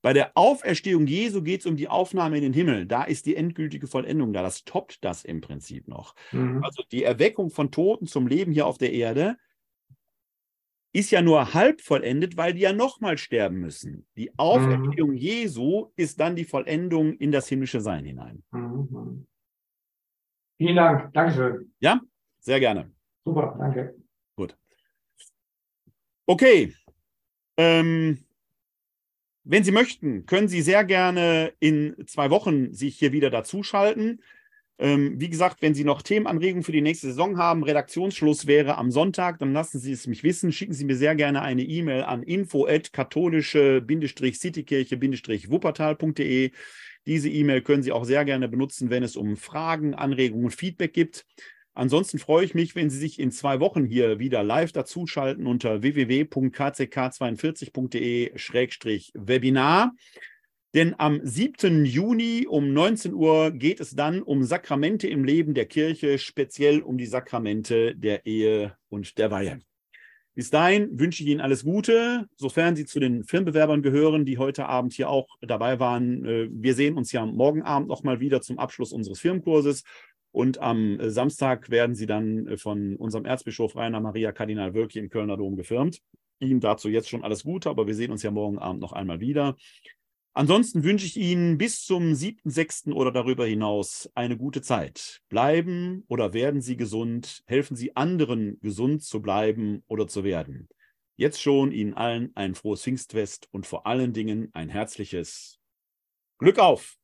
Bei der Auferstehung Jesu geht es um die Aufnahme in den Himmel. Da ist die endgültige Vollendung da. Das toppt das im Prinzip noch. Mhm. Also die Erweckung von Toten zum Leben hier auf der Erde ist ja nur halb vollendet, weil die ja nochmal sterben müssen. Die Auferstehung Jesu ist dann die Vollendung in das himmlische Sein hinein. Mhm. Vielen Dank. Dankeschön. Sehr gerne. Super, danke. Okay. Ähm, wenn Sie möchten, können Sie sehr gerne in zwei Wochen sich hier wieder dazuschalten. Ähm, wie gesagt, wenn Sie noch Themenanregungen für die nächste Saison haben, Redaktionsschluss wäre am Sonntag, dann lassen Sie es mich wissen. Schicken Sie mir sehr gerne eine E-Mail an info-katholische-citykirche-wuppertal.de. Diese E-Mail können Sie auch sehr gerne benutzen, wenn es um Fragen, Anregungen und Feedback gibt. Ansonsten freue ich mich, wenn Sie sich in zwei Wochen hier wieder live dazuschalten unter www.kck42.de-webinar. Denn am 7. Juni um 19 Uhr geht es dann um Sakramente im Leben der Kirche, speziell um die Sakramente der Ehe und der Weihe. Bis dahin wünsche ich Ihnen alles Gute, sofern Sie zu den Filmbewerbern gehören, die heute Abend hier auch dabei waren. Äh, Wir sehen uns ja morgen Abend nochmal wieder zum Abschluss unseres Firmenkurses. Und am äh, Samstag werden Sie dann äh, von unserem Erzbischof Rainer Maria Kardinal Wölki im Kölner Dom gefirmt. Ihm dazu jetzt schon alles Gute, aber wir sehen uns ja morgen Abend noch einmal wieder. Ansonsten wünsche ich Ihnen bis zum 7.6. oder darüber hinaus eine gute Zeit. Bleiben oder werden Sie gesund. Helfen Sie anderen, gesund zu bleiben oder zu werden. Jetzt schon Ihnen allen ein frohes Pfingstfest und vor allen Dingen ein herzliches Glück auf!